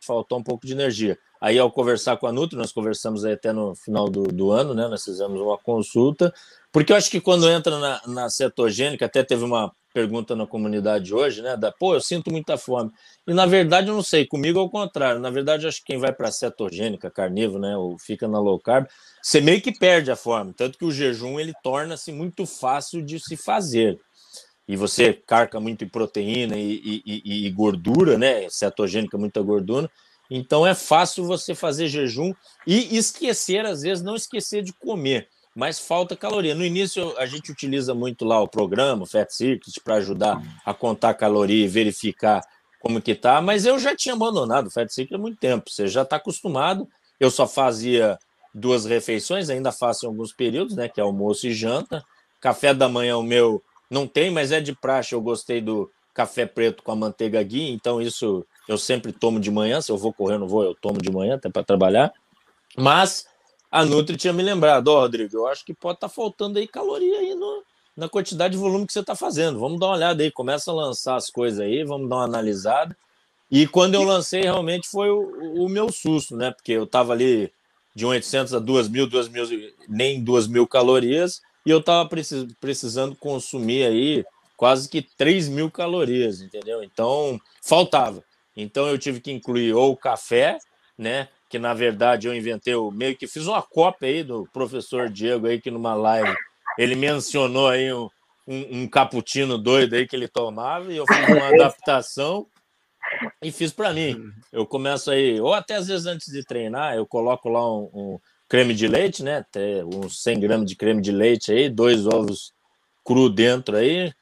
faltou um pouco de energia. Aí, ao conversar com a Nutri, nós conversamos até no final do, do ano, né? Nós fizemos uma consulta, porque eu acho que quando entra na, na cetogênica, até teve uma pergunta na comunidade hoje, né? Da, pô, eu sinto muita fome. E na verdade, eu não sei, comigo é o contrário. Na verdade, acho que quem vai para cetogênica, carnívoro, né? Ou fica na low carb, você meio que perde a fome. Tanto que o jejum ele torna-se muito fácil de se fazer e você carca muito em proteína e, e, e, gordura, né? Cetogênica, muita gordura. Então é fácil você fazer jejum e esquecer, às vezes, não esquecer de comer, mas falta caloria. No início a gente utiliza muito lá o programa, o Fat Circuit, para ajudar a contar caloria e verificar como que tá, mas eu já tinha abandonado o Fat Circuit há muito tempo. Você já está acostumado. Eu só fazia duas refeições, ainda faço em alguns períodos, né? Que é almoço e janta. Café da manhã, o meu não tem, mas é de praxe. Eu gostei do café preto com a manteiga ghee, então isso eu sempre tomo de manhã. Se eu vou correr, não vou, eu tomo de manhã até para trabalhar. Mas a Nutri tinha me lembrado, ó, oh, Rodrigo, eu acho que pode estar tá faltando aí caloria aí no, na quantidade de volume que você está fazendo. Vamos dar uma olhada aí, começa a lançar as coisas aí, vamos dar uma analisada. E quando eu lancei, realmente foi o, o meu susto, né? Porque eu estava ali de 800 a 2 mil, 2 mil, nem 2 mil calorias e eu estava precis, precisando consumir aí quase que 3 mil calorias, entendeu? Então, faltava. Então, eu tive que incluir ou o café, né? Que na verdade eu inventei, eu meio que fiz uma cópia aí do professor Diego aí, que numa live ele mencionou aí um, um, um cappuccino doido aí que ele tomava, e eu fiz uma adaptação e fiz para mim. Eu começo aí, ou até às vezes antes de treinar, eu coloco lá um, um creme de leite, né? Até uns 100 gramas de creme de leite aí, dois ovos cru dentro aí,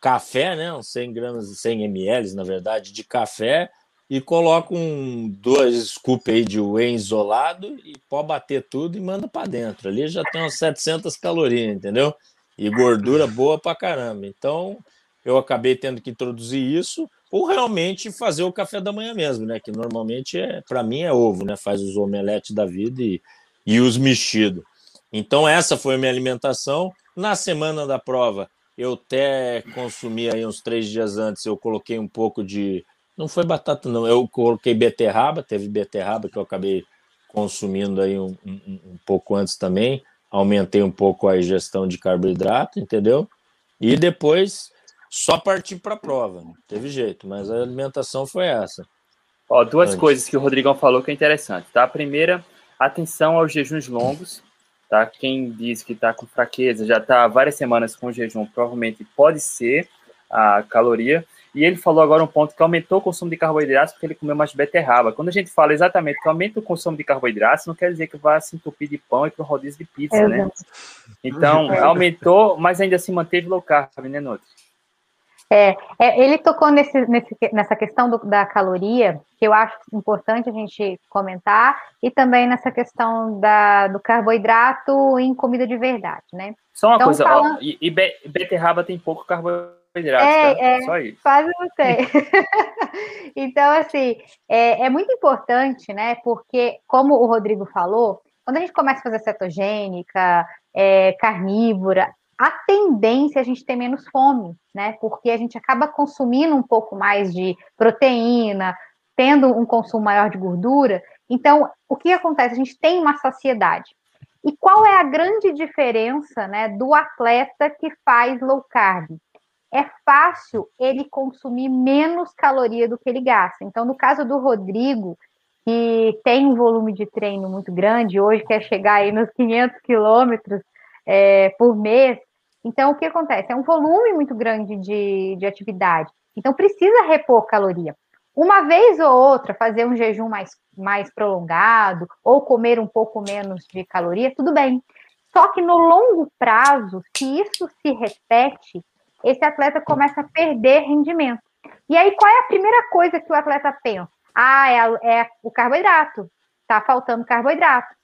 café, né? Uns 100 gramas, 100 ml, na verdade, de café e coloca um dois scoops aí de whey isolado e pode bater tudo e manda para dentro. Ali já tem umas 700 calorias, entendeu? E gordura boa para caramba. Então, eu acabei tendo que introduzir isso ou realmente fazer o café da manhã mesmo, né? Que normalmente é, para mim é ovo, né? Faz os omeletes da vida e, e os mexidos. Então essa foi a minha alimentação. Na semana da prova, eu até consumi aí uns três dias antes, eu coloquei um pouco de não foi batata, não. Eu coloquei beterraba, teve beterraba que eu acabei consumindo aí um, um, um pouco antes também. Aumentei um pouco a ingestão de carboidrato, entendeu? E depois só parti para a prova. Não teve jeito, mas a alimentação foi essa. Ó, duas antes. coisas que o Rodrigão falou que é interessante, tá? A primeira, atenção aos jejuns longos, tá? Quem diz que está com fraqueza, já está várias semanas com jejum, provavelmente pode ser a caloria. E ele falou agora um ponto que aumentou o consumo de carboidratos porque ele comeu mais beterraba. Quando a gente fala exatamente que aumenta o consumo de carboidratos, não quer dizer que vá se entupir de pão e para um rodízio de pizza, é, né? Então, aumentou, mas ainda se manteve low carb, né, Nutri? É, é, ele tocou nesse, nesse, nessa questão do, da caloria, que eu acho importante a gente comentar, e também nessa questão da, do carboidrato em comida de verdade, né? Só uma então, coisa, falando... ó, e, e beterraba tem pouco carboidrato é, tá? é, Só isso. Quase não tem. então, assim, é, é muito importante, né? Porque, como o Rodrigo falou, quando a gente começa a fazer cetogênica, é, carnívora, a tendência é a gente ter menos fome, né? Porque a gente acaba consumindo um pouco mais de proteína, tendo um consumo maior de gordura. Então, o que acontece? A gente tem uma saciedade. E qual é a grande diferença né, do atleta que faz low carb? é fácil ele consumir menos caloria do que ele gasta. Então, no caso do Rodrigo, que tem um volume de treino muito grande, hoje quer chegar aí nos 500 quilômetros é, por mês, então o que acontece? É um volume muito grande de, de atividade. Então, precisa repor caloria. Uma vez ou outra, fazer um jejum mais, mais prolongado, ou comer um pouco menos de caloria, tudo bem. Só que no longo prazo, se isso se repete, esse atleta começa a perder rendimento. E aí, qual é a primeira coisa que o atleta pensa? Ah, é, é o carboidrato. Está faltando carboidrato.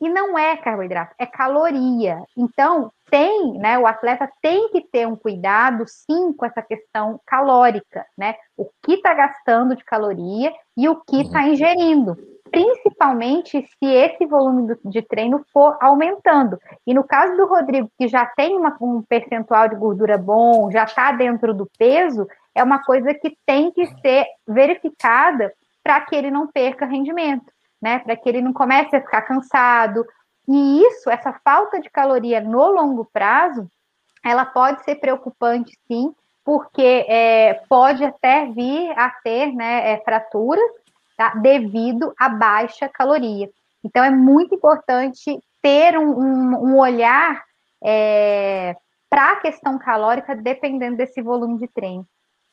E não é carboidrato, é caloria. Então, tem, né? O atleta tem que ter um cuidado, sim, com essa questão calórica, né? O que está gastando de caloria e o que está uhum. ingerindo principalmente se esse volume de treino for aumentando. E no caso do Rodrigo, que já tem uma, um percentual de gordura bom, já está dentro do peso, é uma coisa que tem que ser verificada para que ele não perca rendimento, né? Para que ele não comece a ficar cansado. E isso, essa falta de caloria no longo prazo, ela pode ser preocupante, sim, porque é, pode até vir a ter né, é, fraturas tá? devido à baixa caloria. Então, é muito importante ter um, um, um olhar é, para a questão calórica, dependendo desse volume de treino.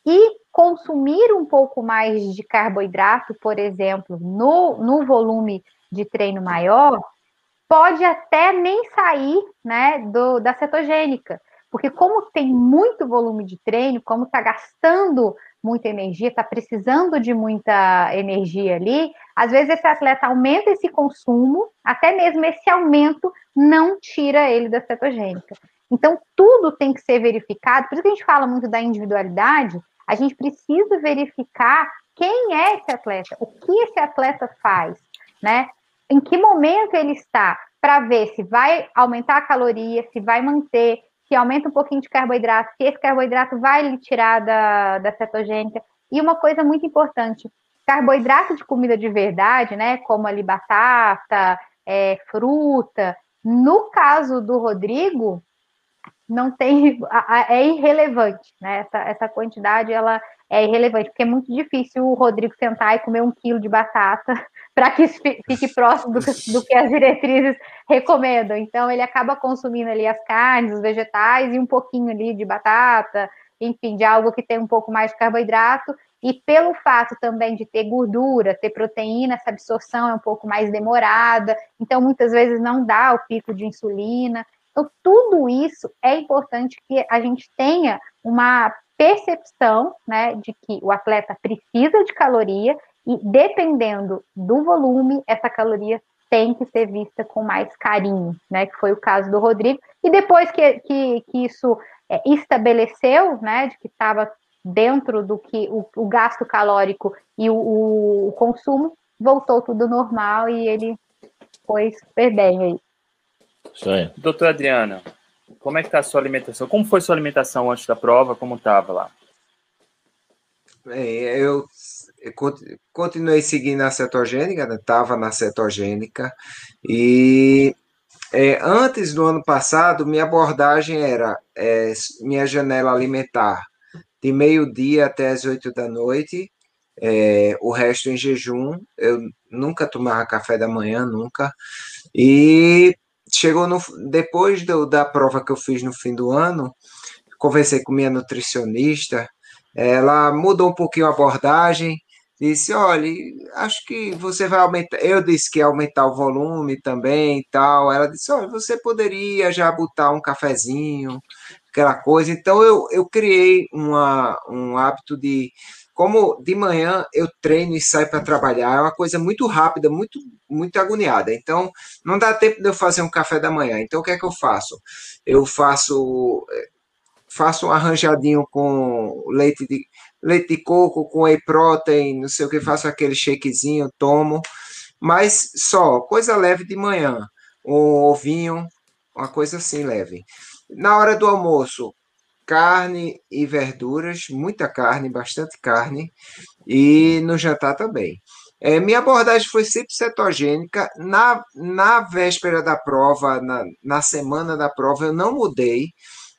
E consumir um pouco mais de carboidrato, por exemplo, no, no volume de treino maior, pode até nem sair né, do, da cetogênica. Porque como tem muito volume de treino, como está gastando muita energia, está precisando de muita energia ali, às vezes esse atleta aumenta esse consumo, até mesmo esse aumento não tira ele da cetogênica. Então, tudo tem que ser verificado, por isso que a gente fala muito da individualidade, a gente precisa verificar quem é esse atleta, o que esse atleta faz, né? Em que momento ele está, para ver se vai aumentar a caloria, se vai manter, que aumenta um pouquinho de carboidrato, que esse carboidrato vai lhe tirar da, da cetogênica. E uma coisa muito importante, carboidrato de comida de verdade, né, como ali batata, é, fruta, no caso do Rodrigo, não tem, é irrelevante, né, essa, essa quantidade, ela é irrelevante, porque é muito difícil o Rodrigo sentar e comer um quilo de batata para que fique próximo do, do, que as diretrizes recomendam. Então, ele acaba consumindo ali as carnes, os vegetais e um pouquinho ali de batata, enfim, de algo que tem um pouco mais de carboidrato, e pelo fato também de ter gordura, ter proteína, essa absorção é um pouco mais demorada, então muitas vezes não dá o pico de insulina. Então, tudo isso é importante que a gente tenha uma percepção né, de que o atleta precisa de caloria e, dependendo do volume, essa caloria tem que ser vista com mais carinho, né? Que foi o caso do Rodrigo. E depois que, que, que isso é, estabeleceu, né, de que estava dentro do que o, o gasto calórico e o, o, consumo, voltou tudo normal e ele foi super bem aí. Isso aí. Doutora Adriana, como é que está a sua alimentação? Como foi sua alimentação antes da prova? Como estava lá? Bem, eu, eu continuei seguindo a cetogênica, estava né? na cetogênica, e é, antes do ano passado, minha abordagem era é, minha janela alimentar de meio-dia até as oito da noite, é, o resto em jejum. Eu nunca tomava café da manhã, nunca. E chegou no, depois do, da prova que eu fiz no fim do ano, conversei com minha nutricionista, ela mudou um pouquinho a abordagem, disse, olha, acho que você vai aumentar, eu disse que ia aumentar o volume também e tal, ela disse, olha, você poderia já botar um cafezinho, aquela coisa. Então eu, eu criei uma, um hábito de como de manhã eu treino e saio para trabalhar, é uma coisa muito rápida, muito muito agoniada. Então não dá tempo de eu fazer um café da manhã. Então o que é que eu faço? Eu faço faço um arranjadinho com leite de leite de coco com whey protein, não sei o que, faço aquele shakezinho, tomo, mas só coisa leve de manhã, um ovinho, uma coisa assim leve. Na hora do almoço, carne e verduras, muita carne, bastante carne, e no jantar também. É, minha abordagem foi sempre cetogênica. Na, na véspera da prova, na, na semana da prova, eu não mudei.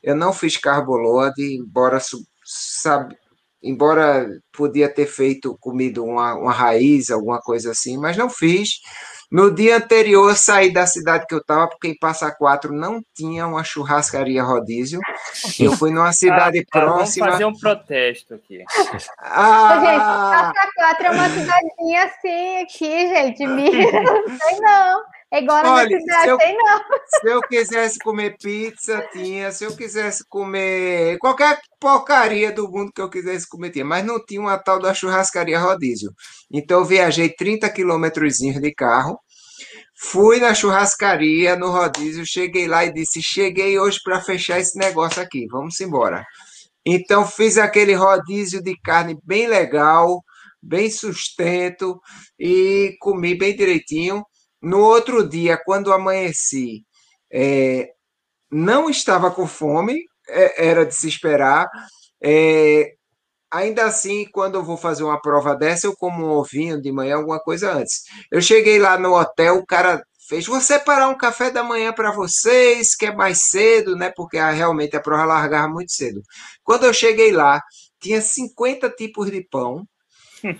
Eu não fiz carboload, embora, sabe, embora podia ter feito, comido uma, uma raiz, alguma coisa assim, mas não fiz. No dia anterior, eu saí da cidade que eu estava, porque em Passa Quatro não tinha uma churrascaria rodízio. Eu fui numa cidade ah, próxima. Vamos fazer um protesto aqui. Ah, gente, Passa Quatro é uma cidadezinha assim, aqui, gente. Mira, não sei não. É igual na Olha, cidade, se eu, sei não. Se eu quisesse comer pizza, tinha. Se eu quisesse comer qualquer porcaria do mundo que eu quisesse comer, tinha. Mas não tinha uma tal da churrascaria rodízio. Então eu viajei 30 quilômetros de carro, fui na churrascaria, no rodízio, cheguei lá e disse: Cheguei hoje para fechar esse negócio aqui, vamos embora. Então fiz aquele rodízio de carne bem legal, bem sustento e comi bem direitinho. No outro dia, quando amanheci, é, não estava com fome, é, era de se esperar. É, ainda assim, quando eu vou fazer uma prova dessa, eu como um ovinho de manhã, alguma coisa antes. Eu cheguei lá no hotel, o cara fez, vou separar um café da manhã para vocês, que é mais cedo, né? Porque ah, realmente a prova largava muito cedo. Quando eu cheguei lá, tinha 50 tipos de pão,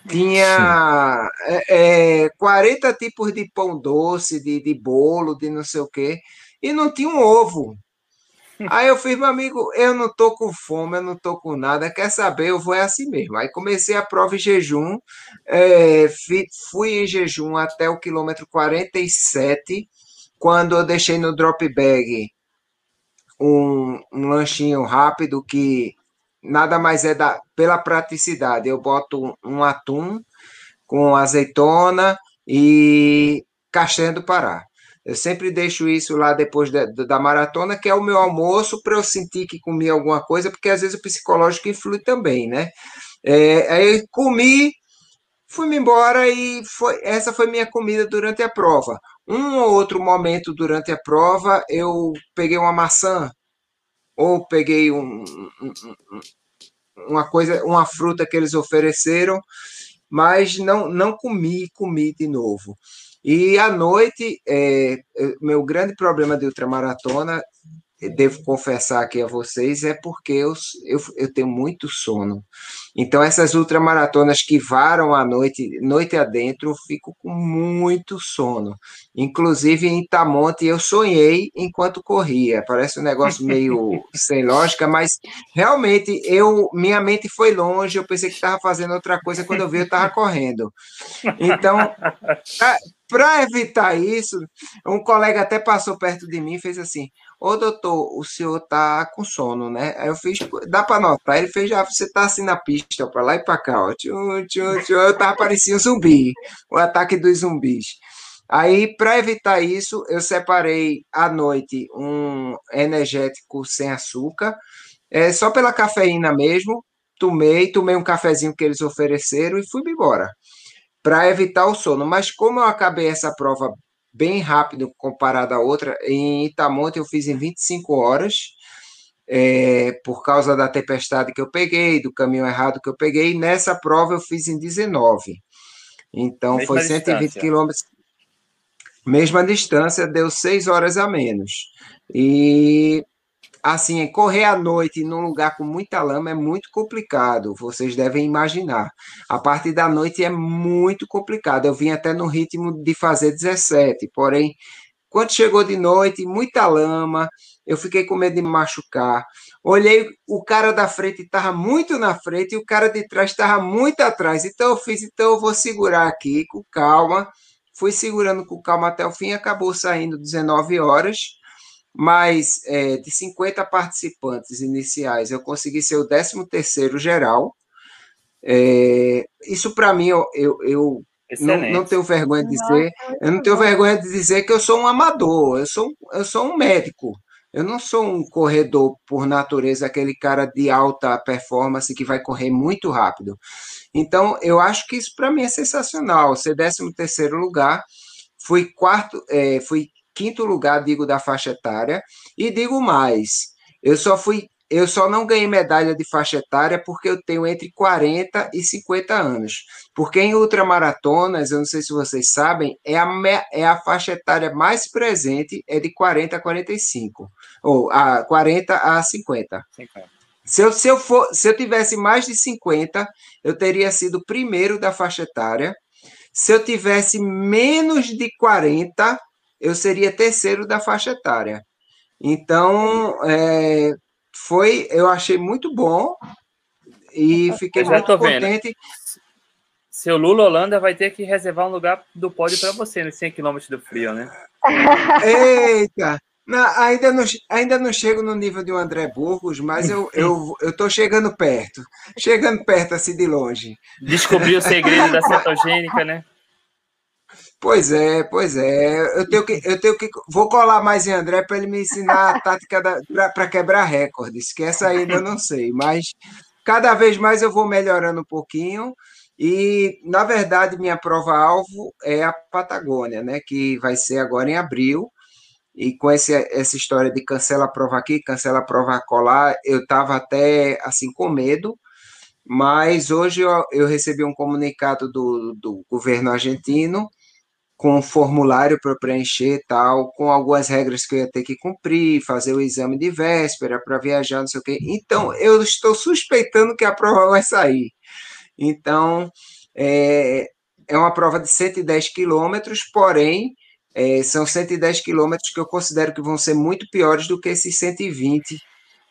tinha é, é, 40 tipos de pão doce, de, de bolo, de não sei o quê, e não tinha um ovo. Aí eu fiz, meu amigo, eu não tô com fome, eu não tô com nada, quer saber? Eu vou é assim mesmo. Aí comecei a prova em jejum, é, fui em jejum até o quilômetro 47, quando eu deixei no drop bag um, um lanchinho rápido que nada mais é da, pela praticidade. Eu boto um atum com azeitona e castanha do Pará. Eu sempre deixo isso lá depois da, da maratona, que é o meu almoço, para eu sentir que comi alguma coisa, porque às vezes o psicológico influi também, né? É, aí comi, fui-me embora e foi, essa foi minha comida durante a prova. Um ou outro momento durante a prova, eu peguei uma maçã ou peguei um, um, uma coisa, uma fruta que eles ofereceram, mas não, não comi, comi de novo. E à noite, é, meu grande problema de ultramaratona, devo confessar aqui a vocês, é porque eu, eu, eu tenho muito sono. Então, essas ultramaratonas que varam à noite, noite adentro, eu fico com muito sono. Inclusive, em Itamonte, eu sonhei enquanto corria. Parece um negócio meio sem lógica, mas realmente eu minha mente foi longe. Eu pensei que estava fazendo outra coisa. Quando eu vi, eu estava correndo. Então, para evitar isso, um colega até passou perto de mim e fez assim: Ô doutor, o senhor tá com sono, né? Aí eu fiz, dá para notar. Ele fez, já, ah, você tá assim na pista, para lá e para cá, ó. Tchum, tchum, tchum. Eu tava parecendo um zumbi, o ataque dos zumbis. Aí, para evitar isso, eu separei à noite um energético sem açúcar, é, só pela cafeína mesmo. Tomei, tomei um cafezinho que eles ofereceram e fui embora para evitar o sono. Mas como eu acabei essa prova bem rápido comparado à outra, em Itamonte eu fiz em 25 horas, é, por causa da tempestade que eu peguei, do caminho errado que eu peguei. Nessa prova eu fiz em 19. Então Mesma foi 120 distância. quilômetros. Mesma distância, deu 6 horas a menos. E assim, correr à noite num lugar com muita lama é muito complicado, vocês devem imaginar. A parte da noite é muito complicado. Eu vim até no ritmo de fazer 17, porém, quando chegou de noite, muita lama, eu fiquei com medo de me machucar. Olhei, o cara da frente estava muito na frente e o cara de trás estava muito atrás. Então eu fiz, então eu vou segurar aqui com calma. Fui segurando com calma até o fim, acabou saindo 19 horas mas é, de 50 participantes iniciais, eu consegui ser o 13º geral. É, isso para mim, eu, eu, eu não, não, tenho vergonha de dizer, eu não tenho vergonha de dizer que eu sou um amador, eu sou, eu sou um médico. Eu não sou um corredor por natureza, aquele cara de alta performance que vai correr muito rápido. Então, eu acho que isso para mim é sensacional. Ser 13 terceiro lugar, fui quarto, é, fui quinto lugar, digo, da faixa etária, e digo mais, eu só fui, eu só não ganhei medalha de faixa etária porque eu tenho entre 40 e 50 anos. Porque em ultramaratonas, eu não sei se vocês sabem, é a, é a faixa etária mais presente, é de 40 a 45, ou a 40 a 50. 50. Se eu, se, eu for, se eu tivesse mais de 50, eu teria sido primeiro da faixa etária. Se eu tivesse menos de 40, eu seria terceiro da faixa etária. Então, é, foi, eu achei muito bom e fiquei muito contente. Vendo. Seu Lula Holanda vai ter que reservar um lugar do pódio para você nos 100 km do frio, né? Eita! Não, ainda, não, ainda não chego no nível de um André Burgos, mas eu, eu, eu tô chegando perto. Chegando perto assim de longe. Descobri o segredo da cetogênica, né? Pois é, pois é. Eu tenho que, eu tenho que, vou colar mais em André para ele me ensinar a tática para quebrar recordes, que essa ainda eu não sei, mas cada vez mais eu vou melhorando um pouquinho. E, na verdade, minha prova-alvo é a Patagônia, né? Que vai ser agora em abril. E com esse, essa história de cancela a prova aqui, cancela a prova colar, eu estava até assim com medo, mas hoje eu, eu recebi um comunicado do, do governo argentino com um formulário para preencher tal, com algumas regras que eu ia ter que cumprir, fazer o exame de véspera para viajar, não sei o quê. Então, eu estou suspeitando que a prova vai sair. Então, é, é uma prova de 110 quilômetros, porém, é, são 110 quilômetros que eu considero que vão ser muito piores do que esses 120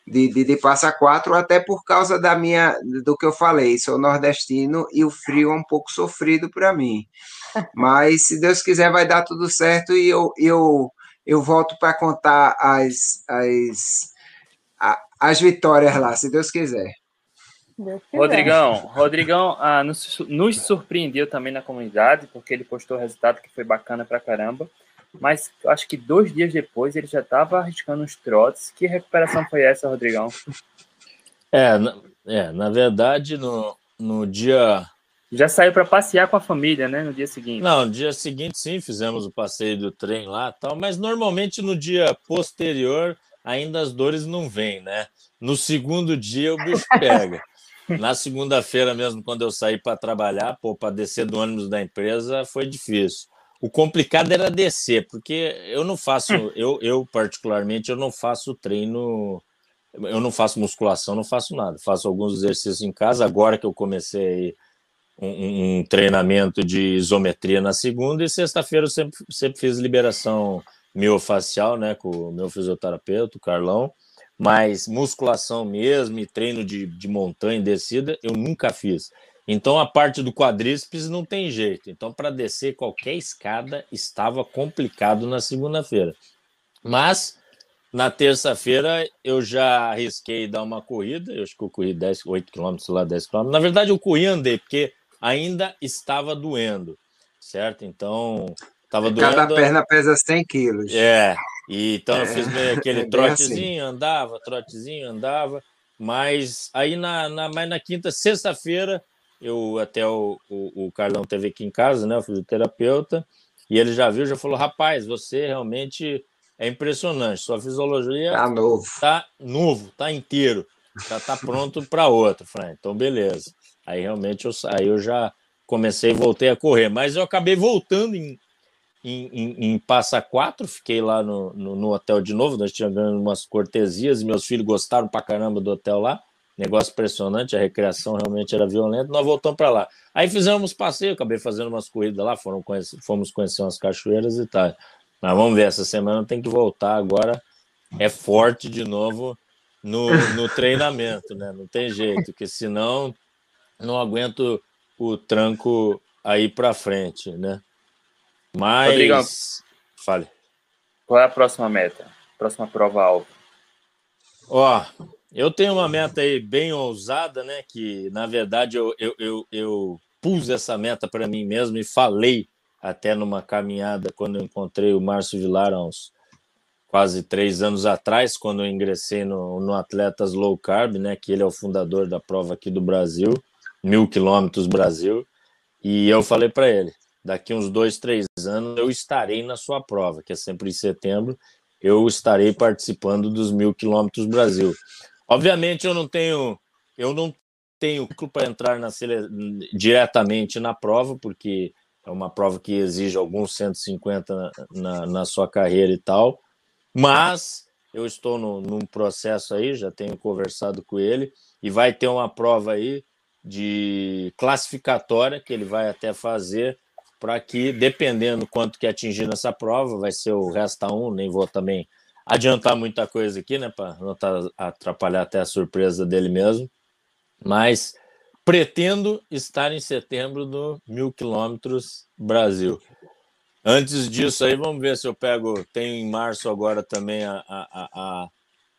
de, de, de Passa Quatro, até por causa da minha, do que eu falei, sou nordestino e o frio é um pouco sofrido para mim. Mas, se Deus quiser, vai dar tudo certo e eu, eu, eu volto para contar as, as, as vitórias lá, se Deus quiser. Rodrigão, Rodrigão ah, nos, nos, surpreendeu também na comunidade, porque ele postou o resultado que foi bacana pra caramba. Mas acho que dois dias depois ele já estava arriscando uns trotes. Que recuperação foi essa, Rodrigão? É, na, é, na verdade, no, no dia já saiu para passear com a família, né? No dia seguinte. Não, no dia seguinte sim, fizemos o passeio do trem lá tal, mas normalmente no dia posterior ainda as dores não vêm, né? No segundo dia o bicho pega. Na segunda-feira mesmo, quando eu saí para trabalhar, pô, para descer do ônibus da empresa foi difícil. O complicado era descer, porque eu não faço, eu, eu particularmente, eu não faço treino eu não faço musculação, não faço nada. Faço alguns exercícios em casa. Agora que eu comecei um, um treinamento de isometria na segunda e sexta-feira eu sempre, sempre fiz liberação miofacial, né, com o meu fisioterapeuta, o Carlão. Mas musculação mesmo e treino de, de montanha e descida eu nunca fiz. Então a parte do quadríceps não tem jeito. Então para descer qualquer escada estava complicado na segunda-feira. Mas na terça-feira eu já arrisquei dar uma corrida, eu acho que eu corri 10, 8 km lá, 10 km. Na verdade, eu corri e andei, porque ainda estava doendo, certo? Então, estava doendo. Cada perna pesa 100 quilos. É, e, então é, eu fiz aquele é trotezinho, assim. andava, trotezinho, andava. Mas aí na, na, mas na quinta, sexta-feira, eu até o, o, o Carlão teve aqui em casa, né? O fisioterapeuta, e ele já viu, já falou: rapaz, você realmente é impressionante. Sua fisiologia tá novo, tá novo, tá inteiro, já tá pronto para outra. Falei, ah, então beleza. Aí realmente eu aí eu já comecei e voltei a correr, mas eu acabei voltando em, em, em, em Passa Quatro, fiquei lá no, no, no, hotel de novo, nós tínhamos umas cortesias, meus filhos gostaram pra caramba do hotel lá, negócio impressionante, a recreação realmente era violenta, nós voltamos para lá. Aí fizemos passeio, acabei fazendo umas corridas lá, foram conhecer, fomos conhecer umas cachoeiras e tal. Mas vamos ver, essa semana tem que voltar agora. É forte de novo no, no treinamento, né? Não tem jeito, porque senão não aguento o tranco aí para frente, né? Mas. Rodrigo, fale. Qual é a próxima meta? Próxima prova-alvo? Ó, eu tenho uma meta aí bem ousada, né? Que na verdade eu, eu, eu, eu pus essa meta para mim mesmo e falei até numa caminhada quando eu encontrei o Márcio Vilar há uns quase três anos atrás, quando eu ingressei no, no Atletas Low Carb, né, que ele é o fundador da prova aqui do Brasil, mil quilômetros Brasil, e eu falei para ele, daqui uns dois, três anos eu estarei na sua prova, que é sempre em setembro, eu estarei participando dos mil quilômetros Brasil. Obviamente eu não tenho, eu não tenho para entrar na diretamente na prova, porque é uma prova que exige alguns 150 na, na, na sua carreira e tal, mas eu estou no, num processo aí, já tenho conversado com ele, e vai ter uma prova aí de classificatória que ele vai até fazer para que, dependendo quanto que atingir nessa prova, vai ser o resta um, nem vou também adiantar muita coisa aqui, né, para não atrapalhar até a surpresa dele mesmo, mas Pretendo estar em setembro no Mil Quilômetros Brasil. Antes disso aí, vamos ver se eu pego. Tenho em março agora também a, a, a, a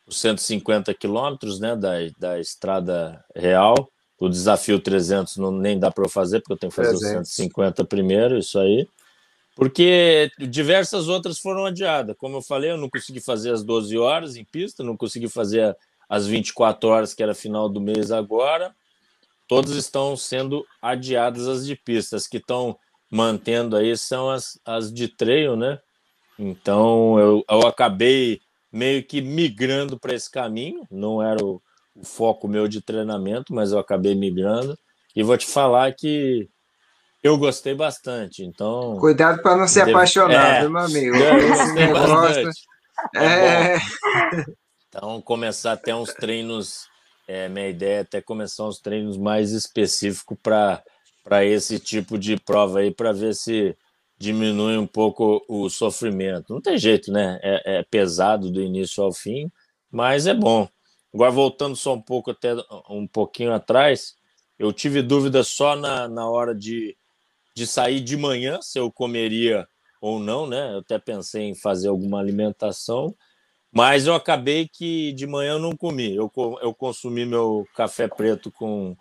os 150 quilômetros né, da, da estrada real. O desafio 300 não, nem dá para eu fazer, porque eu tenho que fazer 300. os 150 primeiro, isso aí. Porque diversas outras foram adiadas. Como eu falei, eu não consegui fazer as 12 horas em pista, não consegui fazer as 24 horas, que era final do mês agora todas estão sendo adiadas as de pistas que estão mantendo aí são as, as de treino, né? Então eu, eu acabei meio que migrando para esse caminho, não era o, o, foco meu de treinamento, mas eu acabei migrando e vou te falar que eu gostei bastante. Então cuidado para não se apaixonar, é, viu, meu amigo? Esse negócio... é... é então começar até uns treinos é, minha ideia é até começar uns treinos mais específicos para esse tipo de prova aí, para ver se diminui um pouco o sofrimento. Não tem jeito, né? É, é, pesado do início ao fim, mas é bom. Agora, voltando só um pouco até um pouquinho atrás, eu tive dúvida só na, na hora de, de sair de manhã, se eu comeria ou não, né? Eu até pensei em fazer alguma alimentação, mas eu acabei que de manhã eu não comi. Eu, eu consumi meu café preto com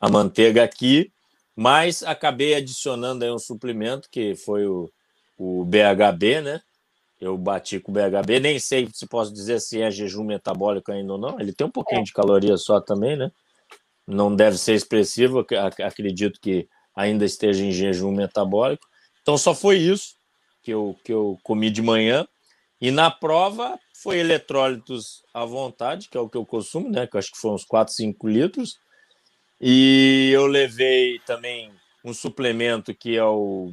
a manteiga aqui, mas acabei adicionando aí um suplemento que foi o, o BHB, né? Eu bati com o BHB, nem sei se posso dizer se é jejum metabólico ainda ou não. Ele tem um pouquinho de caloria só também, né? Não deve ser expressivo, acredito que ainda esteja em jejum metabólico. Então só foi isso que eu, que eu comi de manhã. E na prova foi eletrólitos à vontade, que é o que eu consumo, né? Que eu acho que foram uns 4, 5 litros. E eu levei também um suplemento que é o,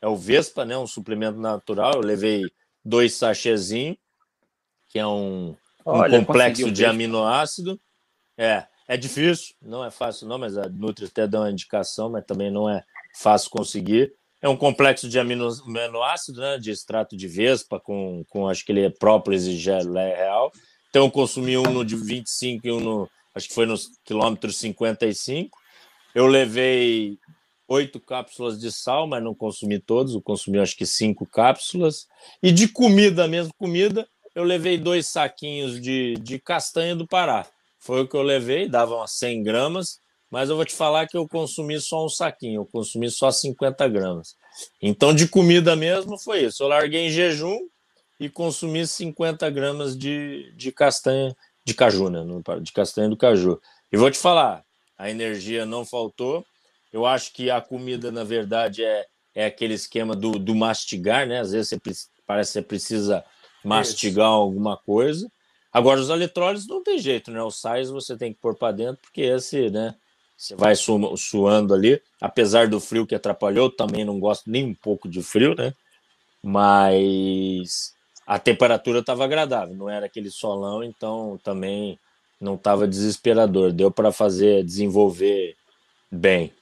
é o Vespa, né? Um suplemento natural. Eu levei dois sachêzinhos, que é um Olha, um complexo de aminoácido. É, é difícil, não é fácil não, mas a Nutri até dá uma indicação, mas também não é fácil conseguir. É um complexo de aminoácido, né, de extrato de vespa, com, com acho que ele é própolis e gelé real. Então eu consumi um no de 25 e um no, acho que foi nos quilômetros 55. Eu levei oito cápsulas de sal, mas não consumi todos, eu consumi acho que cinco cápsulas. E de comida mesmo, comida, eu levei dois saquinhos de, de castanha do Pará. Foi o que eu levei, dava umas 100 gramas, mas eu vou te falar que eu consumi só um saquinho, eu consumi só 50 gramas. Então, de comida mesmo, foi isso. Eu larguei em jejum e consumi 50 gramas de, de castanha de caju, né? De castanha do caju. E vou te falar, a energia não faltou. Eu acho que a comida, na verdade, é, é aquele esquema do, do mastigar, né? Às vezes você parece que você precisa mastigar Isso. alguma coisa. Agora, os eletrólitos não tem jeito, né? Os sais você tem que pôr para dentro, porque esse, né? Você vai su suando ali. Apesar do frio que atrapalhou, também não gosto nem um pouco de frio, né? Mas a temperatura estava agradável, não era aquele solão, então também não estava desesperador. Deu para fazer, desenvolver bem.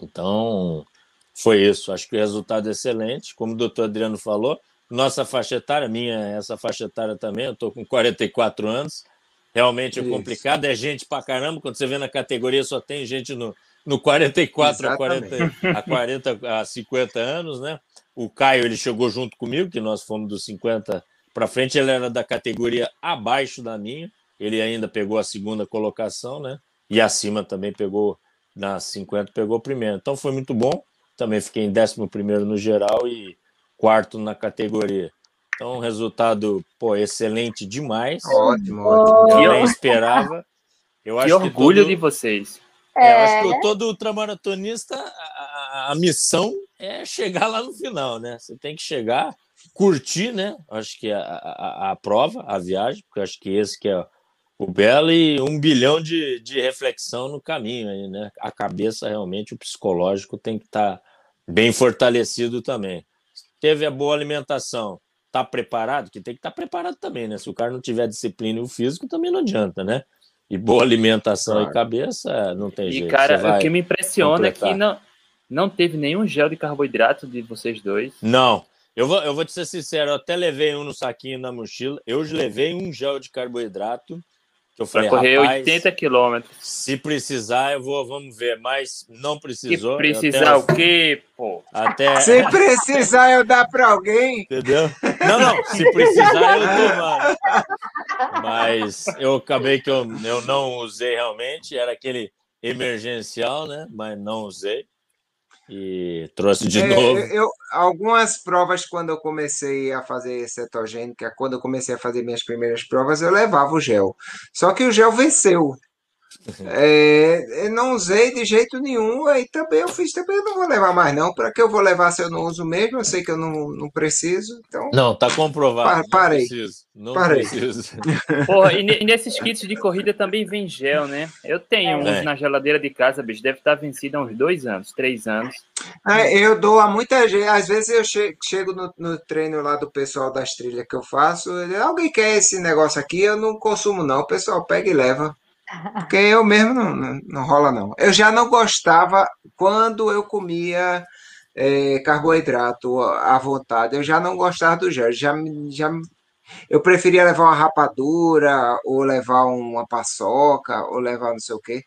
Então, foi isso. Acho que o resultado é excelente. Como o doutor Adriano falou, nossa faixa etária, minha, essa faixa etária também, eu estou com 44 anos. Realmente é complicado, é gente pra caramba. Quando você vê na categoria, só tem gente no, no 44 a 40, a 40 a 50 anos, né? O Caio ele chegou junto comigo, que nós fomos dos 50 para frente, ele era da categoria abaixo da minha. Ele ainda pegou a segunda colocação, né? E acima também pegou na 50, pegou primeiro. Então foi muito bom. Também fiquei em 11 primeiro no geral e quarto na categoria. Então, resultado, pô, excelente demais. Ótimo, ótimo. Eu nem esperava. Eu que acho orgulho que todo... de vocês. É, eu acho que todo ultramaratonista, a, a, missão é chegar lá no final, né? Você tem que chegar, curtir, né? Acho que a, a, a prova, a viagem, porque acho que esse que é o belo e um bilhão de, de reflexão no caminho aí, né? A cabeça realmente, o psicológico tem que estar tá bem fortalecido também teve a boa alimentação, está preparado, que tem que estar tá preparado também, né? Se o cara não tiver disciplina e o físico, também não adianta, né? E boa alimentação claro. e cabeça, não tem e, jeito. E, cara, o que me impressiona completar. é que não, não teve nenhum gel de carboidrato de vocês dois. Não. Eu vou, eu vou te ser sincero, eu até levei um no saquinho na mochila. Eu levei um gel de carboidrato eu falei, Vai correr 80 quilômetros. Se precisar, eu vou, vamos ver, mas não precisou. Se precisar o quê, pô? Até... Se precisar, eu dar para alguém. Entendeu? Não, não, se precisar, eu dou, mano. Mas eu acabei que eu, eu não usei realmente, era aquele emergencial, né? Mas não usei e trouxe de é, novo. Eu, algumas provas, quando eu comecei a fazer cetogênica, quando eu comecei a fazer minhas primeiras provas, eu levava o gel. Só que o gel venceu. É, não usei de jeito nenhum, aí também eu fiz, também eu não vou levar mais não, para que eu vou levar se eu não uso mesmo, eu sei que eu não, não preciso, então... Não, tá comprovado. Pa parei. Não preciso. Não parei. preciso. Porra, e, nesses kits de corrida também vem gel, né? Eu tenho uns é. na geladeira de casa, bicho, deve estar vencido há uns dois anos, três anos. É, eu dou a muita gente, às vezes eu chego no, no, treino lá do pessoal das trilhas que eu faço, alguém quer esse negócio aqui, eu não consumo não, o pessoal pega e leva. Porque eu mesmo não, não, não, rola, não. Eu já não gostava quando eu comia é, carboidrato à vontade. Eu já não gostava do gel. Já, já, eu preferia levar uma rapadura, ou levar uma paçoca, ou levar não sei o quê.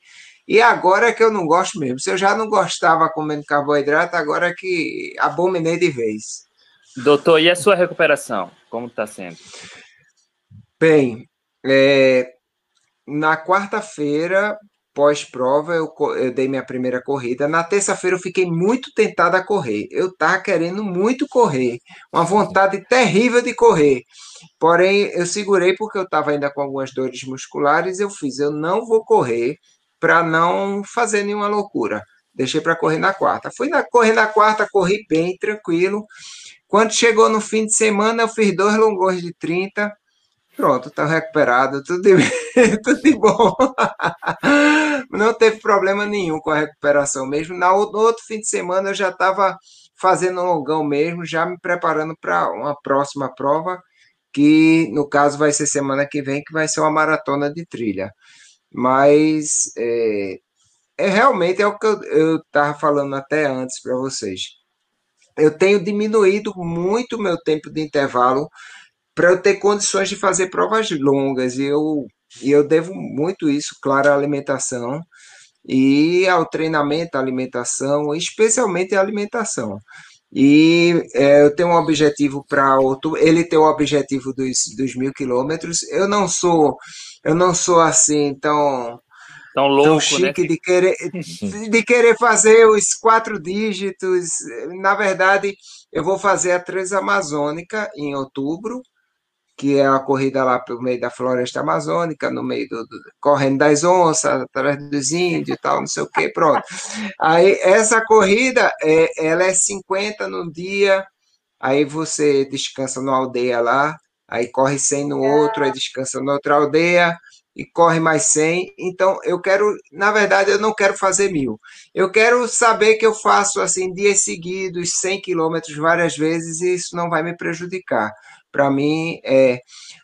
E agora é que eu não gosto mesmo. Se eu já não gostava comendo carboidrato, agora é que abominei de vez. Doutor, e a sua recuperação? Como está sendo? Bem, é, na quarta-feira, pós-prova, eu, eu, dei minha primeira corrida. Na terça-feira, eu fiquei muito tentado a correr. Eu estava querendo muito correr, uma vontade terrível de correr. Porém, eu segurei porque eu estava ainda com algumas dores musculares. Eu fiz, eu não vou correr para não fazer nenhuma loucura. Deixei para correr na quarta. Fui na, correr na quarta, corri bem, tranquilo. Quando chegou no fim de semana, eu fiz dois longões de 30 Pronto, está recuperado, tudo de, tudo de bom. Não teve problema nenhum com a recuperação mesmo. Na, no outro fim de semana eu já estava fazendo um longão mesmo, já me preparando para uma próxima prova, que no caso vai ser semana que vem, que vai ser uma maratona de trilha. Mas é, é realmente é o que eu estava falando até antes para vocês. Eu tenho diminuído muito meu tempo de intervalo para eu ter condições de fazer provas longas. E eu, e eu devo muito isso, claro, à alimentação e ao treinamento, à alimentação, especialmente a alimentação. E é, eu tenho um objetivo para outubro. Ele tem o um objetivo dos, dos mil quilômetros. Eu não sou, eu não sou assim tão tão louco, tão chique né? de querer de querer fazer os quatro dígitos. Na verdade, eu vou fazer a Transamazônica em outubro que é a corrida lá pelo meio da floresta amazônica, no meio do, do correndo das onças, atrás dos índios e tal, não sei o que, pronto. Aí essa corrida, é, ela é 50 no dia, aí você descansa numa aldeia lá, aí corre 100 no outro, aí descansa na outra aldeia, e corre mais 100. Então, eu quero, na verdade, eu não quero fazer mil. Eu quero saber que eu faço assim dias seguidos, 100 quilômetros várias vezes, e isso não vai me prejudicar para mim é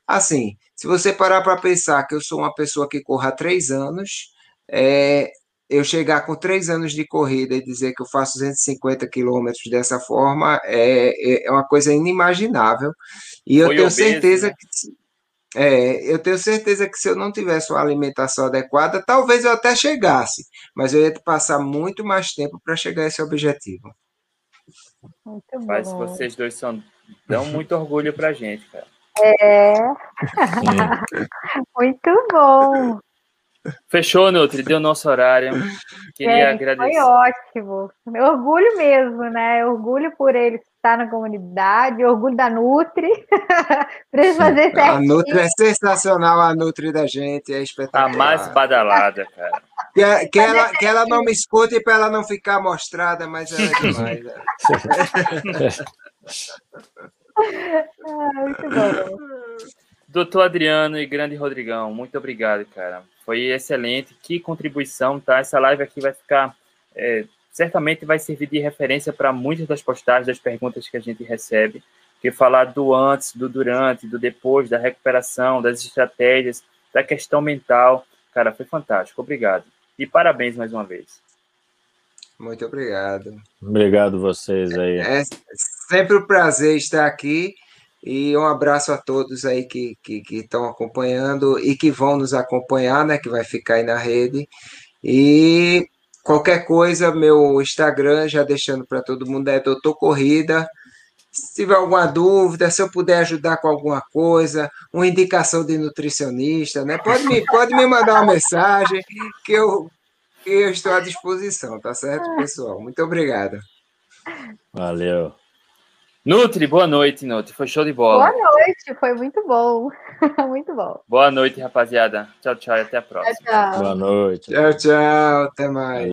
assim. Se você parar para pensar que eu sou uma pessoa que corre há três anos, é, eu chegar com três anos de corrida e dizer que eu faço 250 quilômetros dessa forma é, é, é uma coisa inimaginável. E eu Foi tenho obeso, certeza né? que é, eu tenho certeza que se eu não tivesse uma alimentação adequada, talvez eu até chegasse, mas eu ia passar muito mais tempo para chegar a esse objetivo. Muito bom. Mas vocês dois são dão muito orgulho pra gente, cara. É. muito bom. Fechou, Nutri, deu nosso horário. Queria Gente, agradecer. Foi ótimo. Orgulho mesmo, né? Orgulho por ele estar na comunidade, orgulho da Nutri. Precisa fazer certinho. A Nutri é sensacional, a Nutri da gente, é espetacular. A mais badalada, cara. Que, que, ela, que ela não me escute para ela não ficar mostrada, mas ela é demais. Né? Ah, muito bom. Doutor Adriano e grande Rodrigão, muito obrigado, cara. Foi excelente. Que contribuição, tá? Essa live aqui vai ficar. É, certamente vai servir de referência para muitas das postagens, das perguntas que a gente recebe. Que falar do antes, do durante, do depois, da recuperação, das estratégias, da questão mental. Cara, foi fantástico. Obrigado. E parabéns mais uma vez. Muito obrigado. Obrigado vocês aí. É sempre um prazer estar aqui e um abraço a todos aí que, que, que estão acompanhando e que vão nos acompanhar, né? Que vai ficar aí na rede. E qualquer coisa, meu Instagram, já deixando para todo mundo, é Doutor Corrida. Se tiver alguma dúvida, se eu puder ajudar com alguma coisa, uma indicação de nutricionista, né? Pode me, pode me mandar uma mensagem que eu, que eu estou à disposição, tá certo, pessoal? Muito obrigado. Valeu. Nutri, boa noite, Nutri. Foi show de bola. Boa noite, foi muito bom. muito bom. Boa noite, rapaziada. Tchau, tchau e até a próxima. Tchau, tchau. Boa noite. Tchau, tchau. Até mais.